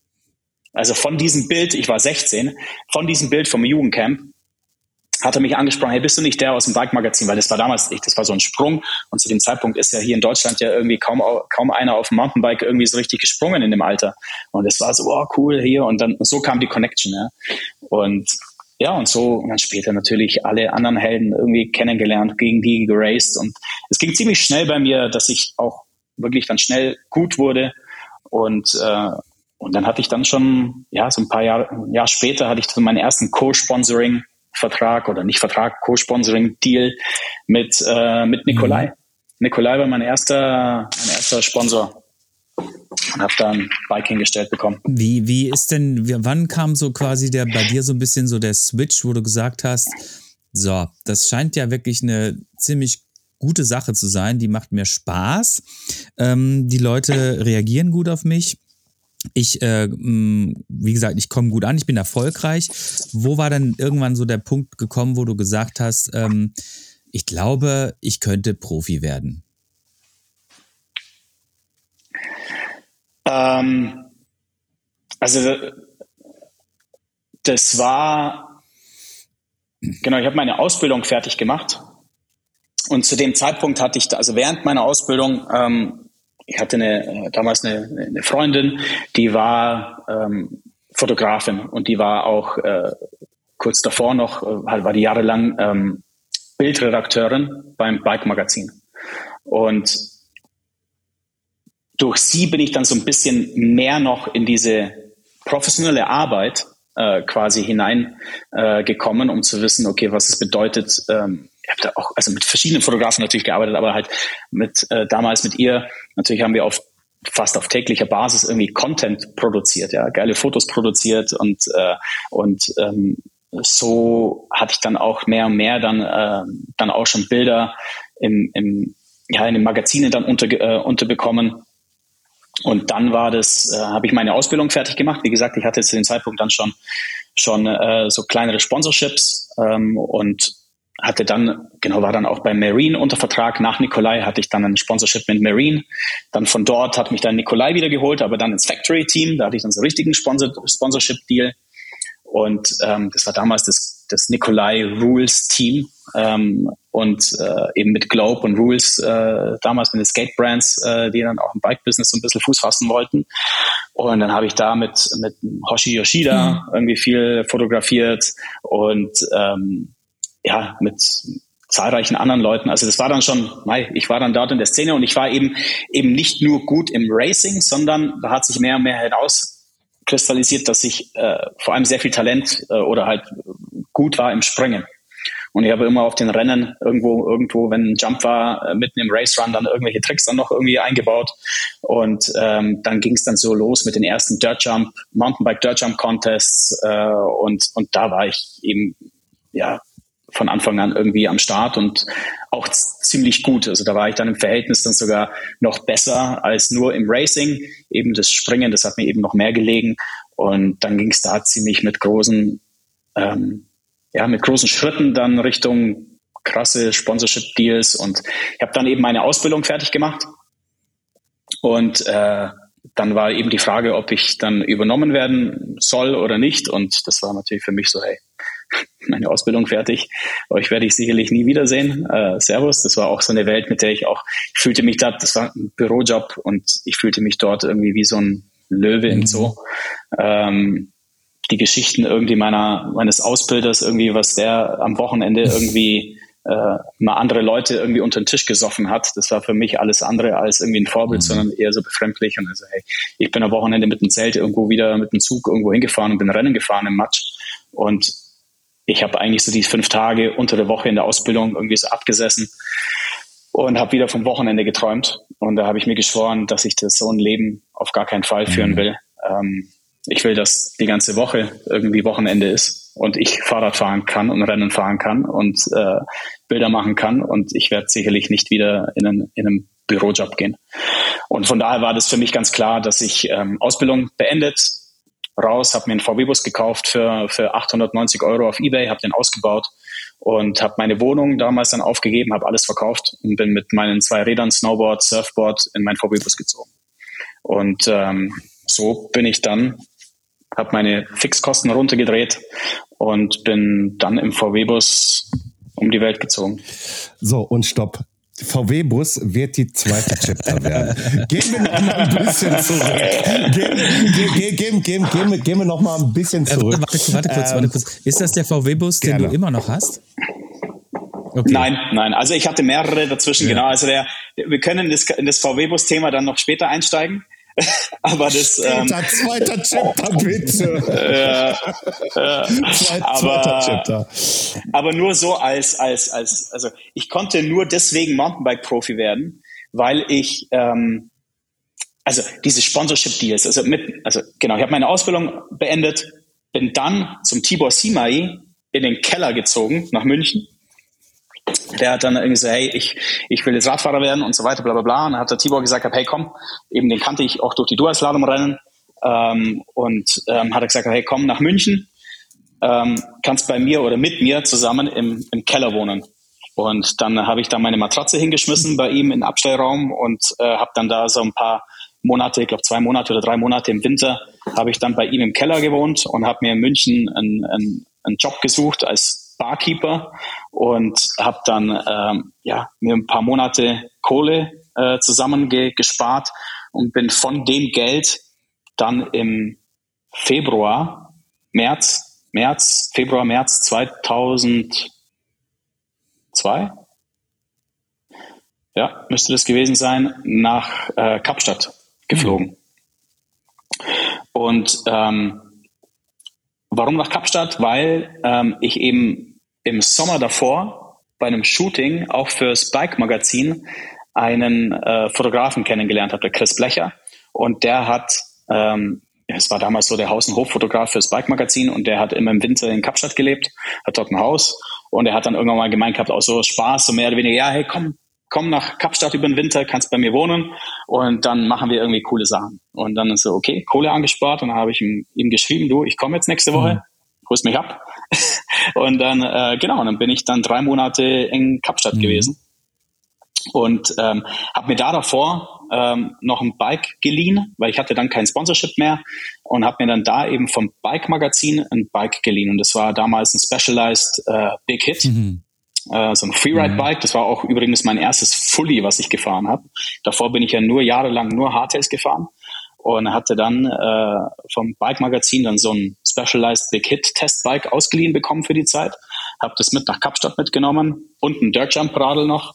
Also von diesem Bild, ich war 16, von diesem Bild vom Jugendcamp hat er mich angesprochen, hey, bist du nicht der aus dem Bike-Magazin? Weil das war damals, ich, das war so ein Sprung. Und zu dem Zeitpunkt ist ja hier in Deutschland ja irgendwie kaum, kaum einer auf dem Mountainbike irgendwie so richtig gesprungen in dem Alter. Und es war so, oh, cool hier. Und dann, so kam die Connection, ja. Und ja, und so, und dann später natürlich alle anderen Helden irgendwie kennengelernt, gegen die geraced. Und es ging ziemlich schnell bei mir, dass ich auch wirklich dann schnell gut wurde. Und, äh, und dann hatte ich dann schon, ja, so ein paar Jahre, ein Jahr später hatte ich so meinen ersten Co-Sponsoring Vertrag oder nicht Vertrag, Co-Sponsoring-Deal mit, äh, mit Nikolai. Mhm. Nikolai war mein erster, mein erster Sponsor und habe da ein Bike hingestellt bekommen. Wie, wie ist denn, wann kam so quasi der bei dir so ein bisschen so der Switch, wo du gesagt hast, so, das scheint ja wirklich eine ziemlich gute Sache zu sein, die macht mir Spaß. Ähm, die Leute reagieren gut auf mich ich, äh, wie gesagt, ich komme gut an, ich bin erfolgreich. Wo war dann irgendwann so der Punkt gekommen, wo du gesagt hast, ähm, ich glaube, ich könnte Profi werden? Ähm, also das war, genau, ich habe meine Ausbildung fertig gemacht. Und zu dem Zeitpunkt hatte ich, also während meiner Ausbildung, ähm, ich hatte eine, damals eine, eine Freundin, die war ähm, Fotografin und die war auch äh, kurz davor noch, äh, halt war die jahrelang ähm, Bildredakteurin beim Bike Magazin. Und durch sie bin ich dann so ein bisschen mehr noch in diese professionelle Arbeit äh, quasi hineingekommen, äh, um zu wissen, okay, was es bedeutet, ähm, habe da auch, also mit verschiedenen Fotografen natürlich gearbeitet, aber halt mit äh, damals mit ihr, natürlich haben wir auf fast auf täglicher Basis irgendwie Content produziert, ja, geile Fotos produziert und äh, und ähm, so hatte ich dann auch mehr und mehr dann äh, dann auch schon Bilder im, im ja in den Magazinen dann unter, äh, unterbekommen und dann war das, äh, habe ich meine Ausbildung fertig gemacht. Wie gesagt, ich hatte zu dem Zeitpunkt dann schon schon äh, so kleinere Sponsorships ähm, und hatte dann, genau, war dann auch bei Marine unter Vertrag. Nach Nikolai hatte ich dann ein Sponsorship mit Marine. Dann von dort hat mich dann Nikolai wieder geholt, aber dann ins Factory-Team. Da hatte ich dann so einen richtigen Sponsor Sponsorship-Deal. Und ähm, das war damals das, das Nikolai Rules Team ähm, und äh, eben mit Globe und Rules äh, damals mit den Skate Brands, äh, die dann auch im Bike Business so ein bisschen Fuß fassen wollten. Und dann habe ich da mit, mit Hoshi Yoshida mhm. irgendwie viel fotografiert und ähm, ja, mit zahlreichen anderen Leuten. Also das war dann schon, ich war dann dort in der Szene und ich war eben eben nicht nur gut im Racing, sondern da hat sich mehr und mehr herauskristallisiert, dass ich äh, vor allem sehr viel Talent äh, oder halt gut war im Springen. Und ich habe immer auf den Rennen irgendwo, irgendwo, wenn ein Jump war, äh, mitten im Race Run, dann irgendwelche Tricks dann noch irgendwie eingebaut. Und ähm, dann ging es dann so los mit den ersten Dirt Jump, Mountainbike Dirt Jump Contests. Äh, und, und da war ich eben, ja, von Anfang an irgendwie am Start und auch ziemlich gut. Also da war ich dann im Verhältnis dann sogar noch besser als nur im Racing. Eben das Springen, das hat mir eben noch mehr gelegen. Und dann ging es da ziemlich mit großen ähm, ja, mit großen Schritten dann Richtung krasse Sponsorship-Deals und ich habe dann eben meine Ausbildung fertig gemacht und äh, dann war eben die Frage, ob ich dann übernommen werden soll oder nicht und das war natürlich für mich so, hey, meine Ausbildung fertig, euch werde ich sicherlich nie wiedersehen. Äh, servus, das war auch so eine Welt, mit der ich auch, ich fühlte mich da, das war ein Bürojob und ich fühlte mich dort irgendwie wie so ein Löwe im mhm. Zoo. Ähm, die Geschichten irgendwie meiner, meines Ausbilders, irgendwie, was der am Wochenende irgendwie äh, mal andere Leute irgendwie unter den Tisch gesoffen hat. Das war für mich alles andere als irgendwie ein Vorbild, mhm. sondern eher so befremdlich. Und also, hey, ich bin am Wochenende mit dem Zelt irgendwo wieder mit dem Zug irgendwo hingefahren und bin Rennen gefahren im Matsch. Und ich habe eigentlich so die fünf Tage unter der Woche in der Ausbildung irgendwie so abgesessen und habe wieder vom Wochenende geträumt. Und da habe ich mir geschworen, dass ich das so ein Leben auf gar keinen Fall führen mhm. will. Ähm, ich will, dass die ganze Woche irgendwie Wochenende ist und ich Fahrrad fahren kann und Rennen fahren kann und äh, Bilder machen kann und ich werde sicherlich nicht wieder in einen, in einen Bürojob gehen. Und von daher war das für mich ganz klar, dass ich ähm, Ausbildung beendet, raus, habe mir einen VW-Bus gekauft für, für 890 Euro auf Ebay, habe den ausgebaut und habe meine Wohnung damals dann aufgegeben, habe alles verkauft und bin mit meinen zwei Rädern, Snowboard, Surfboard in meinen VW-Bus gezogen. Und ähm, so bin ich dann habe meine Fixkosten runtergedreht und bin dann im VW-Bus um die Welt gezogen. So, und stopp. VW-Bus wird die zweite Chapter werden. Gehen wir noch mal ein bisschen zurück. Gehen, gehen, gehen, gehen, gehen, gehen wir noch mal ein bisschen zurück. Äh, warte, warte, kurz, warte kurz. Ist das der VW-Bus, den du immer noch hast? Okay. Nein, nein. Also ich hatte mehrere dazwischen, ja. genau. Also der, wir können in das, das VW-Bus-Thema dann noch später einsteigen. Aber das. Ähm, zweiter Chapter, bitte. äh, äh, zweiter aber, Chapter. aber nur so als, als, als, also ich konnte nur deswegen Mountainbike-Profi werden, weil ich, ähm, also diese Sponsorship-Deals, also mit, also genau, ich habe meine Ausbildung beendet, bin dann zum Tibor Simai in den Keller gezogen nach München der hat dann irgendwie so, hey, ich, ich will jetzt Radfahrer werden und so weiter, bla bla bla. Und dann hat der Tibor gesagt, hey komm, eben den kannte ich auch durch die Dual-Slalom-Rennen. Ähm, und ähm, hat er gesagt, hey komm nach München, ähm, kannst bei mir oder mit mir zusammen im, im Keller wohnen. Und dann habe ich da meine Matratze hingeschmissen bei ihm im Abstellraum und äh, habe dann da so ein paar Monate, ich glaube zwei Monate oder drei Monate im Winter, habe ich dann bei ihm im Keller gewohnt und habe mir in München einen, einen, einen Job gesucht als Barkeeper und habe dann ähm, ja, mir ein paar Monate Kohle äh, zusammengespart und bin von dem Geld dann im Februar, März, März, Februar, März 2002, ja, müsste das gewesen sein, nach äh, Kapstadt geflogen. Mhm. Und ähm, Warum nach Kapstadt? Weil ähm, ich eben im Sommer davor bei einem Shooting auch fürs Bike-Magazin einen äh, Fotografen kennengelernt habe, der Chris Blecher. Und der hat, ähm, es war damals so der Haus- und Hoffotograf fürs Bike-Magazin und der hat immer im Winter in Kapstadt gelebt, hat dort ein Haus und er hat dann irgendwann mal gemeint gehabt, auch so Spaß, so mehr oder weniger, ja, hey, komm, komm nach Kapstadt über den Winter, kannst bei mir wohnen und dann machen wir irgendwie coole Sachen. Und dann ist so, okay, Kohle angespart und dann habe ich ihm, ihm geschrieben, du, ich komme jetzt nächste Woche. holst mich ab. und dann, äh, genau, dann bin ich dann drei Monate in Kapstadt Mhm. gewesen und ähm, habe mir da davor ähm, noch ein Bike geliehen, weil ich hatte dann kein Sponsorship mehr und habe mir dann da eben vom Bike Magazin ein Bike geliehen und das war damals ein Specialized äh, Big Hit, Mhm. Äh, so ein Freeride-Bike. Das war auch übrigens mein erstes Fully, was ich gefahren habe. Davor bin ich ja nur jahrelang nur Hardtails gefahren und hatte dann äh, vom Bike Magazin dann so ein Specialized Big Hit Testbike ausgeliehen bekommen für die Zeit. Habe das mit nach Kapstadt mitgenommen und ein Dirt Jump Radl noch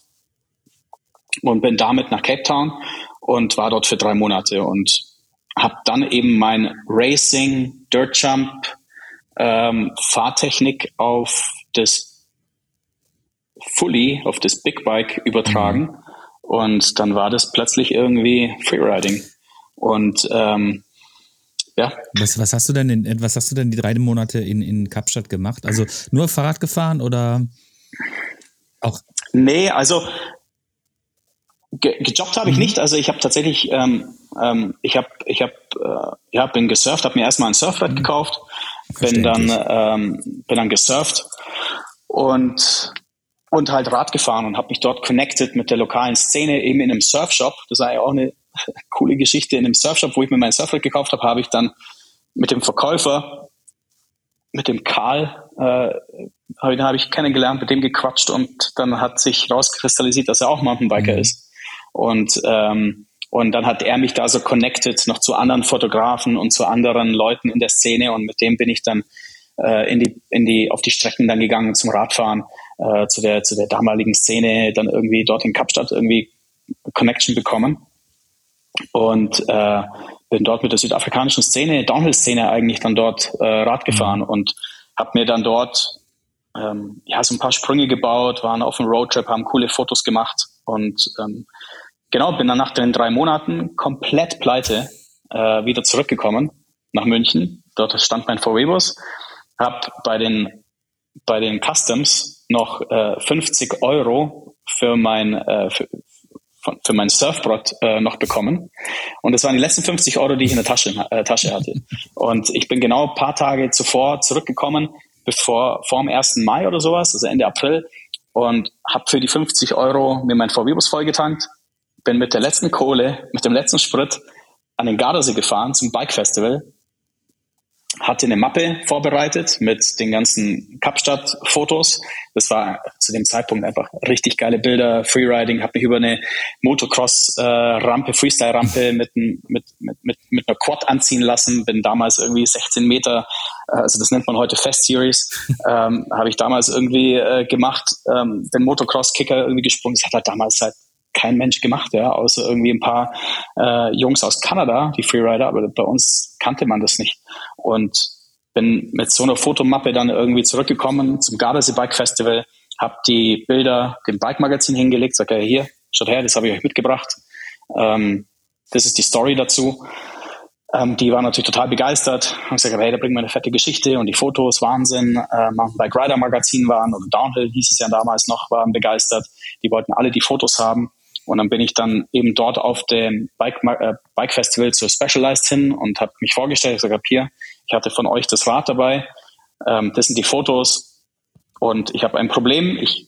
und bin damit nach Cape Town und war dort für drei Monate und habe dann eben mein Racing Dirt Jump ähm, Fahrtechnik auf das Fully, auf das Big Bike übertragen. Und dann war das plötzlich irgendwie Freeriding. Und ähm, ja, Was, was hast du denn in, was hast du denn die drei Monate in, in Kapstadt gemacht? Also nur Fahrrad gefahren oder auch? Nee, also ge gejobbt habe ich nicht. Also ich habe tatsächlich, ähm, ähm, ich habe, ich habe, äh, ja, bin gesurft, habe mir erstmal ein Surfbrett gekauft, bin dann, ähm, bin dann gesurft. Und und halt Rad gefahren und habe mich dort connected mit der lokalen Szene eben in einem Surfshop. Das war ja auch eine coole Geschichte in einem Surfshop, wo ich mir mein Surfbrett gekauft habe, habe ich dann mit dem Verkäufer, mit dem Karl, äh, hab- habe ich kennengelernt, mit dem gequatscht und dann hat sich rauskristallisiert, dass er auch Mountainbiker ist. Und, ähm, und dann hat er mich da so connected noch zu anderen Fotografen und zu anderen Leuten in der Szene und mit dem bin ich dann äh, in die, in die, auf die Strecken dann gegangen zum Radfahren, äh, zu der, zu der damaligen Szene, dann irgendwie dort in Kapstadt irgendwie Connection bekommen und äh, bin dort mit der südafrikanischen Szene, Downhill-Szene eigentlich dann dort äh, Rad gefahren und habe mir dann dort ähm, ja so ein paar Sprünge gebaut, waren auf einem Roadtrip, haben coole Fotos gemacht und ähm, genau bin dann nach den drei Monaten komplett pleite äh, wieder zurückgekommen nach München. Dort stand mein VW-Bus, habe bei den bei den Customs noch äh, 50 Euro für mein äh, für, für mein Surfbrett äh, noch bekommen. Und das waren die letzten 50 Euro, die ich in der Tasche, äh, Tasche hatte. Und ich bin genau ein paar Tage zuvor zurückgekommen, bevor vor dem 1. Mai oder sowas, also Ende April, und habe für die 50 Euro mir mein VW-Bus vollgetankt, bin mit der letzten Kohle, mit dem letzten Sprit an den Gardasee gefahren zum Bike Festival, hatte eine Mappe vorbereitet mit den ganzen Kapstadt-Fotos. Das war zu dem Zeitpunkt einfach richtig geile Bilder, Freeriding, habe mich über eine Motocross-Rampe, Freestyle-Rampe mit, mit, mit, mit, mit einer Quad anziehen lassen, bin damals irgendwie 16 Meter, äh, also das nennt man heute Fest Series, ähm, habe ich damals irgendwie äh, gemacht, ähm, den Motocross-Kicker irgendwie gesprungen. Das hat halt damals halt kein Mensch gemacht, ja, außer irgendwie ein paar äh, Jungs aus Kanada, die Freerider, aber bei uns kannte man das nicht. Und bin mit so einer Fotomappe dann irgendwie zurückgekommen zum Gardasee Bike Festival, habe die Bilder dem Bike Magazin hingelegt, sag ja hier, schaut her, das habe ich euch mitgebracht. Ähm, das ist die Story dazu. Ähm, die waren natürlich total begeistert, haben gesagt, hey, da bringen wir eine fette Geschichte und die Fotos, Wahnsinn. Äh, Mountainbike Rider Magazin waren oder Downhill hieß es ja damals noch, waren begeistert. Die wollten alle die Fotos haben. Und dann bin ich dann eben dort auf dem Bike, äh, Bike Festival zur Specialized hin und habe mich vorgestellt, ich gesagt, hab hier, ich hatte von euch das Rad dabei, ähm, das sind die Fotos und ich habe ein Problem, ich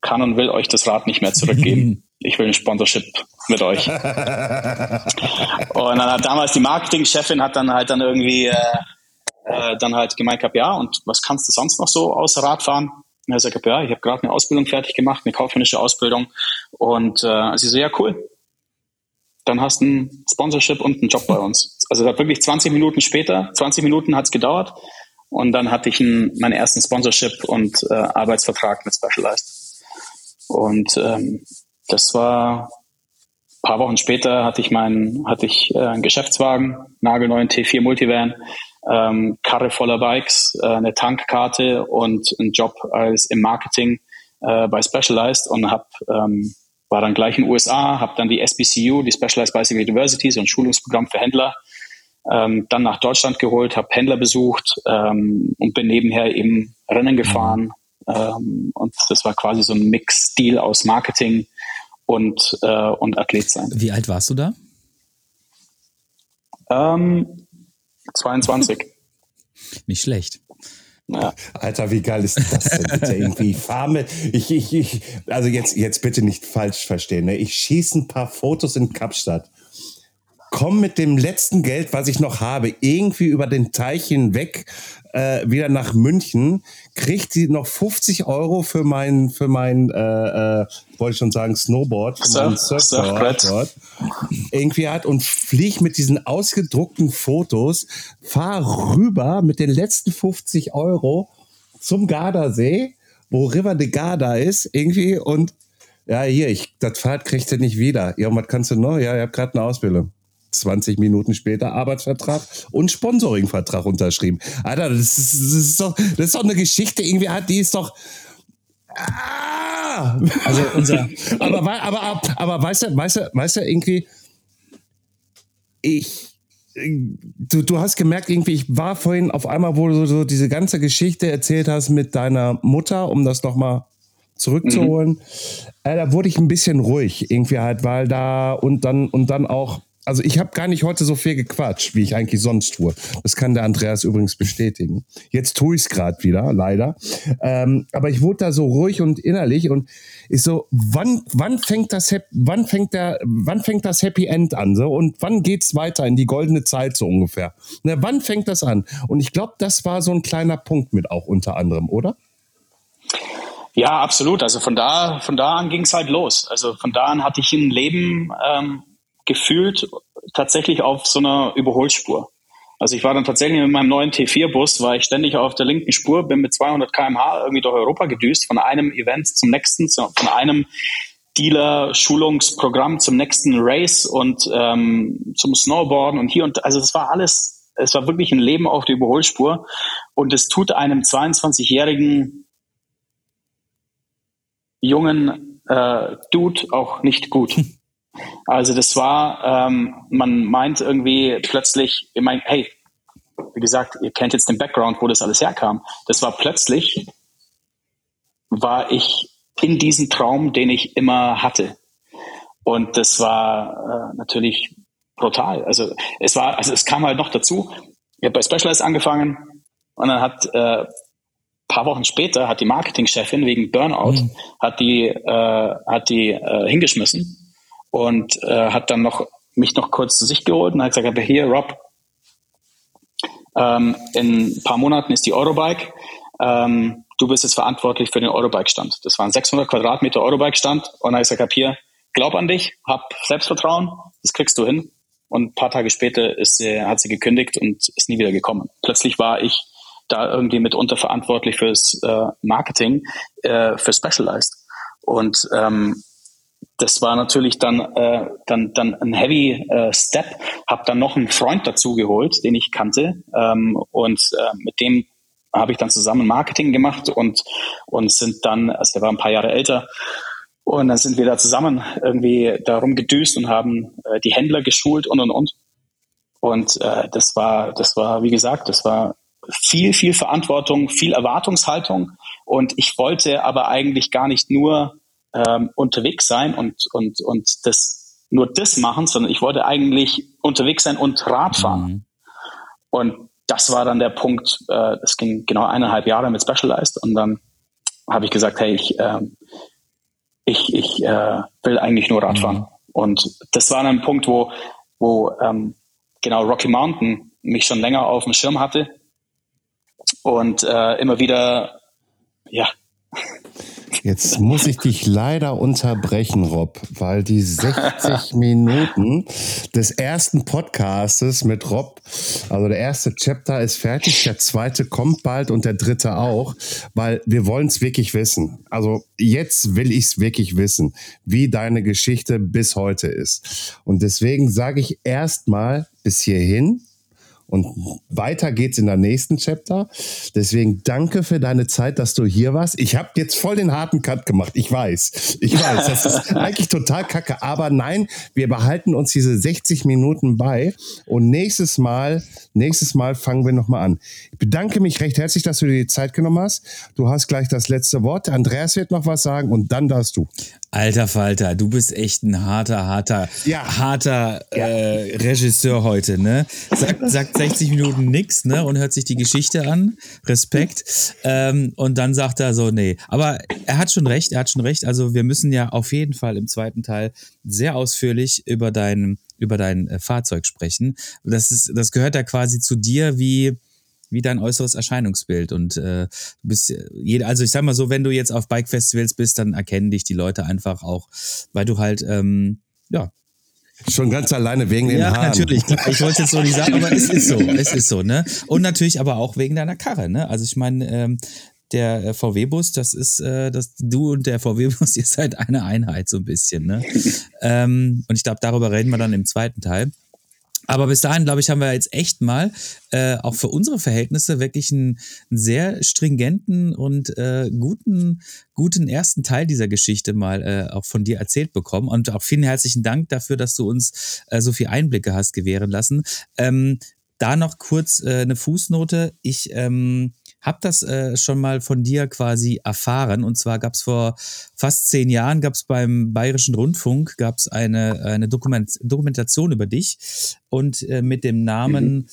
kann und will euch das Rad nicht mehr zurückgeben. Ich will ein Sponsorship mit euch. Und dann hat damals die Marketingchefin hat dann halt dann irgendwie äh, äh, dann halt gemeint gehabt, ja, und was kannst du sonst noch so außer Radfahren? Und er sagt, ja, ich habe gerade eine Ausbildung fertig gemacht, eine kaufmännische Ausbildung. Und äh, sie so, ja, cool. Dann hast du ein Sponsorship und einen Job bei uns. Also wirklich 20 Minuten später, 20 Minuten hat's gedauert. Und dann hatte ich einen, meinen ersten Sponsorship und äh, Arbeitsvertrag mit Specialized. Und ähm, das war ein paar Wochen später hatte ich meinen, hatte ich äh, einen Geschäftswagen, nagelneuen T4 Multivan, ähm, Karre voller Bikes, äh, eine Tankkarte und einen Job als im Marketing äh, bei Specialized und hab, ähm, war dann gleich in den USA, habe dann die SBCU, die Specialized Bicycle University, so ein Schulungsprogramm für Händler, ähm, dann nach Deutschland geholt, habe Händler besucht ähm, und bin nebenher eben Rennen gefahren. Ähm, und das war quasi so ein Mix-Stil aus Marketing und, äh, und Athlet sein. Wie alt warst du da? Ähm, 22. Nicht schlecht. Ja. Alter, wie geil ist das denn bitte irgendwie? Ich fahre mit, ich, ich, ich, also jetzt, jetzt bitte nicht falsch verstehen, ne? ich schieße ein paar Fotos in Kapstadt, komm mit dem letzten Geld, was ich noch habe, irgendwie über den Teich hinweg äh, wieder nach München, kriegt sie noch 50 Euro für mein, für mein, äh, äh, wollte ich schon sagen, Snowboard, für mein Surf- Surfboard Surfbrett. irgendwie hat und flieg mit diesen ausgedruckten Fotos, fahr rüber mit den letzten 50 Euro zum Gardasee, wo River de Garda ist, irgendwie und ja, hier, ich, das Fahrt kriegst du nicht wieder. Ja, und was kannst du noch? Ja, ich habe gerade eine Ausbildung. 20 Minuten später Arbeitsvertrag und Sponsoringvertrag unterschrieben. Alter, das ist, das ist, doch, das ist doch eine Geschichte, irgendwie hat, die ist doch. Ah! Also unser, aber, aber, aber, aber weißt du, weißt du, weißt du, irgendwie, ich, du, du hast gemerkt, irgendwie, ich war vorhin auf einmal, wo du so diese ganze Geschichte erzählt hast mit deiner Mutter, um das nochmal zurückzuholen, äh, da wurde ich ein bisschen ruhig, irgendwie halt, weil da und dann und dann auch, also ich habe gar nicht heute so viel gequatscht, wie ich eigentlich sonst tue. Das kann der Andreas übrigens bestätigen. Jetzt tue ich es gerade wieder, leider. Ähm, aber ich wurde da so ruhig und innerlich und ich so, wann, wann fängt das, wann fängt der, wann fängt das Happy End an so und wann geht's weiter in die goldene Zeit so ungefähr? Na, wann fängt das an? Und ich glaube, das war so ein kleiner Punkt mit auch unter anderem, oder? Ja, absolut. Also von da, von da an ging es halt los. Also von da an hatte ich ein Leben ähm, gefühlt tatsächlich auf so einer Überholspur. Also ich war dann tatsächlich mit meinem neuen T4-Bus, war ich ständig auf der linken Spur, bin mit 200 km/h irgendwie durch Europa gedüst, von einem Event zum nächsten, von einem Dealer-Schulungsprogramm zum nächsten Race und ähm, zum Snowboarden und hier und also es war alles, es war wirklich ein Leben auf der Überholspur und es tut einem 22-jährigen jungen äh, Dude auch nicht gut. Also das war, ähm, man meint irgendwie plötzlich, ich mein, hey, wie gesagt, ihr kennt jetzt den Background, wo das alles herkam. Das war plötzlich, war ich in diesem Traum, den ich immer hatte. Und das war äh, natürlich brutal. Also es war, also es kam halt noch dazu. Ich habe bei Specialized angefangen und dann hat äh, paar Wochen später hat die Marketingchefin wegen Burnout hat die äh, hat die äh, hingeschmissen und äh, hat dann noch mich noch kurz zu sich geholt und hat gesagt, hier Rob, ähm, in ein paar Monaten ist die Eurobike. Ähm, du bist jetzt verantwortlich für den Eurobike-Stand. Das waren 600 Quadratmeter Eurobike-Stand und habe ich gesagt, hier, glaub an dich, hab Selbstvertrauen, das kriegst du hin. Und ein paar Tage später ist sie, hat sie gekündigt und ist nie wieder gekommen. Plötzlich war ich da irgendwie mitunter verantwortlich fürs äh, Marketing, äh, für Specialized. Und ähm, das war natürlich dann, äh, dann, dann ein heavy äh, Step. Hab dann noch einen Freund dazu geholt, den ich kannte. Ähm, und äh, mit dem habe ich dann zusammen Marketing gemacht und, und sind dann, also der war ein paar Jahre älter, und dann sind wir da zusammen irgendwie darum gedüst und haben äh, die Händler geschult und und und. Und äh, das war, das war, wie gesagt, das war viel, viel Verantwortung, viel Erwartungshaltung. Und ich wollte aber eigentlich gar nicht nur ähm, unterwegs sein und, und, und das nur das machen, sondern ich wollte eigentlich unterwegs sein und Rad fahren. Mhm. Und das war dann der Punkt, äh, das ging genau eineinhalb Jahre mit Specialized und dann habe ich gesagt, hey, ich, ähm, ich, ich äh, will eigentlich nur Rad fahren. Und das war dann ein Punkt, wo, wo ähm, genau Rocky Mountain mich schon länger auf dem Schirm hatte und äh, immer wieder, ja, Jetzt muss ich dich leider unterbrechen, Rob, weil die 60 Minuten des ersten Podcastes mit Rob, also der erste Chapter ist fertig, der zweite kommt bald und der dritte auch, weil wir wollen es wirklich wissen. Also jetzt will ich es wirklich wissen, wie deine Geschichte bis heute ist. Und deswegen sage ich erstmal bis hierhin. Und weiter geht's in der nächsten Chapter. Deswegen danke für deine Zeit, dass du hier warst. Ich habe jetzt voll den harten Cut gemacht. Ich weiß. Ich weiß. Das ist eigentlich total kacke. Aber nein, wir behalten uns diese 60 Minuten bei. Und nächstes Mal, nächstes Mal fangen wir nochmal an. Ich bedanke mich recht herzlich, dass du dir die Zeit genommen hast. Du hast gleich das letzte Wort. Andreas wird noch was sagen und dann darfst du. Alter Falter, du bist echt ein harter, harter, Ja. harter Äh, Regisseur heute, ne? Sagt, sagt 60 Minuten nix, ne? Und hört sich die Geschichte an. Respekt. Ähm, und dann sagt er so, nee. Aber er hat schon recht, er hat schon recht. Also wir müssen ja auf jeden Fall im zweiten Teil sehr ausführlich über dein, über dein äh, Fahrzeug sprechen. Das ist, das gehört ja quasi zu dir wie, wie dein äußeres Erscheinungsbild. Und äh, du bist äh, jede, also ich sag mal so, wenn du jetzt auf Bike-Festivals bist, dann erkennen dich die Leute einfach auch, weil du halt, ähm, ja. Schon ganz alleine wegen den Ja, Haaren. natürlich. Klar. Ich wollte jetzt so nicht sagen, aber es ist so. Es ist so, ne? Und natürlich aber auch wegen deiner Karre, ne? Also ich meine, ähm, der äh, VW-Bus, das ist, äh, das, du und der VW-Bus, ihr seid eine Einheit so ein bisschen, ne? ähm, und ich glaube, darüber reden wir dann im zweiten Teil. Aber bis dahin, glaube ich, haben wir jetzt echt mal äh, auch für unsere Verhältnisse wirklich einen, einen sehr stringenten und äh, guten, guten ersten Teil dieser Geschichte mal äh, auch von dir erzählt bekommen. Und auch vielen herzlichen Dank dafür, dass du uns äh, so viel Einblicke hast gewähren lassen. Ähm, da noch kurz äh, eine Fußnote. Ich ähm, habe das äh, schon mal von dir quasi erfahren. Und zwar gab es vor fast zehn Jahren, gab es beim Bayerischen Rundfunk gab's eine, eine Dokument Dokumentation über dich und äh, mit dem Namen,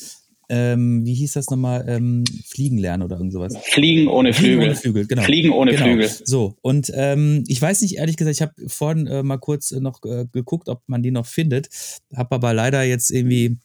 ähm, wie hieß das nochmal, ähm, Fliegen lernen oder irgend sowas. Fliegen ohne Fliegen Flügel. ohne Flügel, genau. Fliegen ohne genau. Flügel. So, und ähm, ich weiß nicht, ehrlich gesagt, ich habe vorhin äh, mal kurz äh, noch äh, geguckt, ob man die noch findet, habe aber leider jetzt irgendwie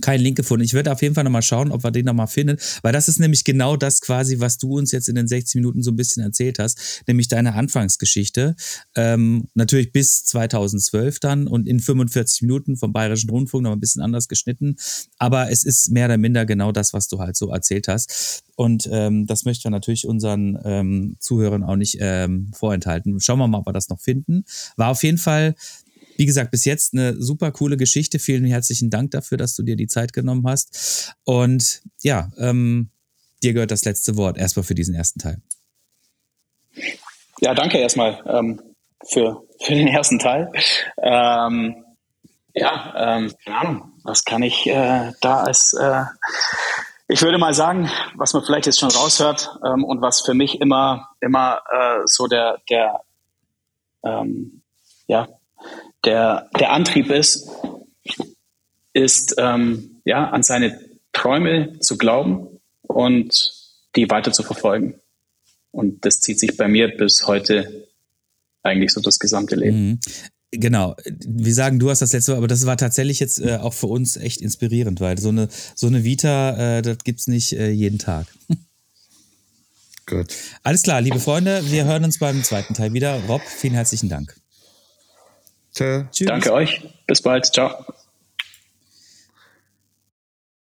keinen Link gefunden. Ich werde auf jeden Fall nochmal schauen, ob wir den nochmal finden, weil das ist nämlich genau das quasi, was du uns jetzt in den 60 Minuten so ein bisschen erzählt hast, nämlich deine Anfangsgeschichte. Ähm, natürlich bis 2012 dann und in 45 Minuten vom Bayerischen Rundfunk noch ein bisschen anders geschnitten, aber es ist mehr oder minder genau das, was du halt so erzählt hast. Und ähm, das möchten wir natürlich unseren ähm, Zuhörern auch nicht ähm, vorenthalten. Schauen wir mal, ob wir das noch finden. War auf jeden Fall wie gesagt, bis jetzt eine super coole Geschichte. Vielen herzlichen Dank dafür, dass du dir die Zeit genommen hast. Und ja, ähm, dir gehört das letzte Wort erstmal für diesen ersten Teil. Ja, danke erstmal ähm, für, für den ersten Teil. Ähm, ja, ähm, keine Ahnung, was kann ich äh, da als, äh, ich würde mal sagen, was man vielleicht jetzt schon raushört ähm, und was für mich immer, immer äh, so der, der, ähm, ja, der, der Antrieb ist, ist ähm, ja, an seine Träume zu glauben und die weiter zu verfolgen. Und das zieht sich bei mir bis heute eigentlich so das gesamte Leben. Mhm. Genau. Wir sagen, du hast das letzte Mal, aber das war tatsächlich jetzt äh, auch für uns echt inspirierend, weil so eine, so eine Vita, äh, das gibt's nicht äh, jeden Tag. Gut. Alles klar, liebe Freunde, wir hören uns beim zweiten Teil wieder. Rob, vielen herzlichen Dank. Tschö. Tschüss. Danke euch. Bis bald. Ciao.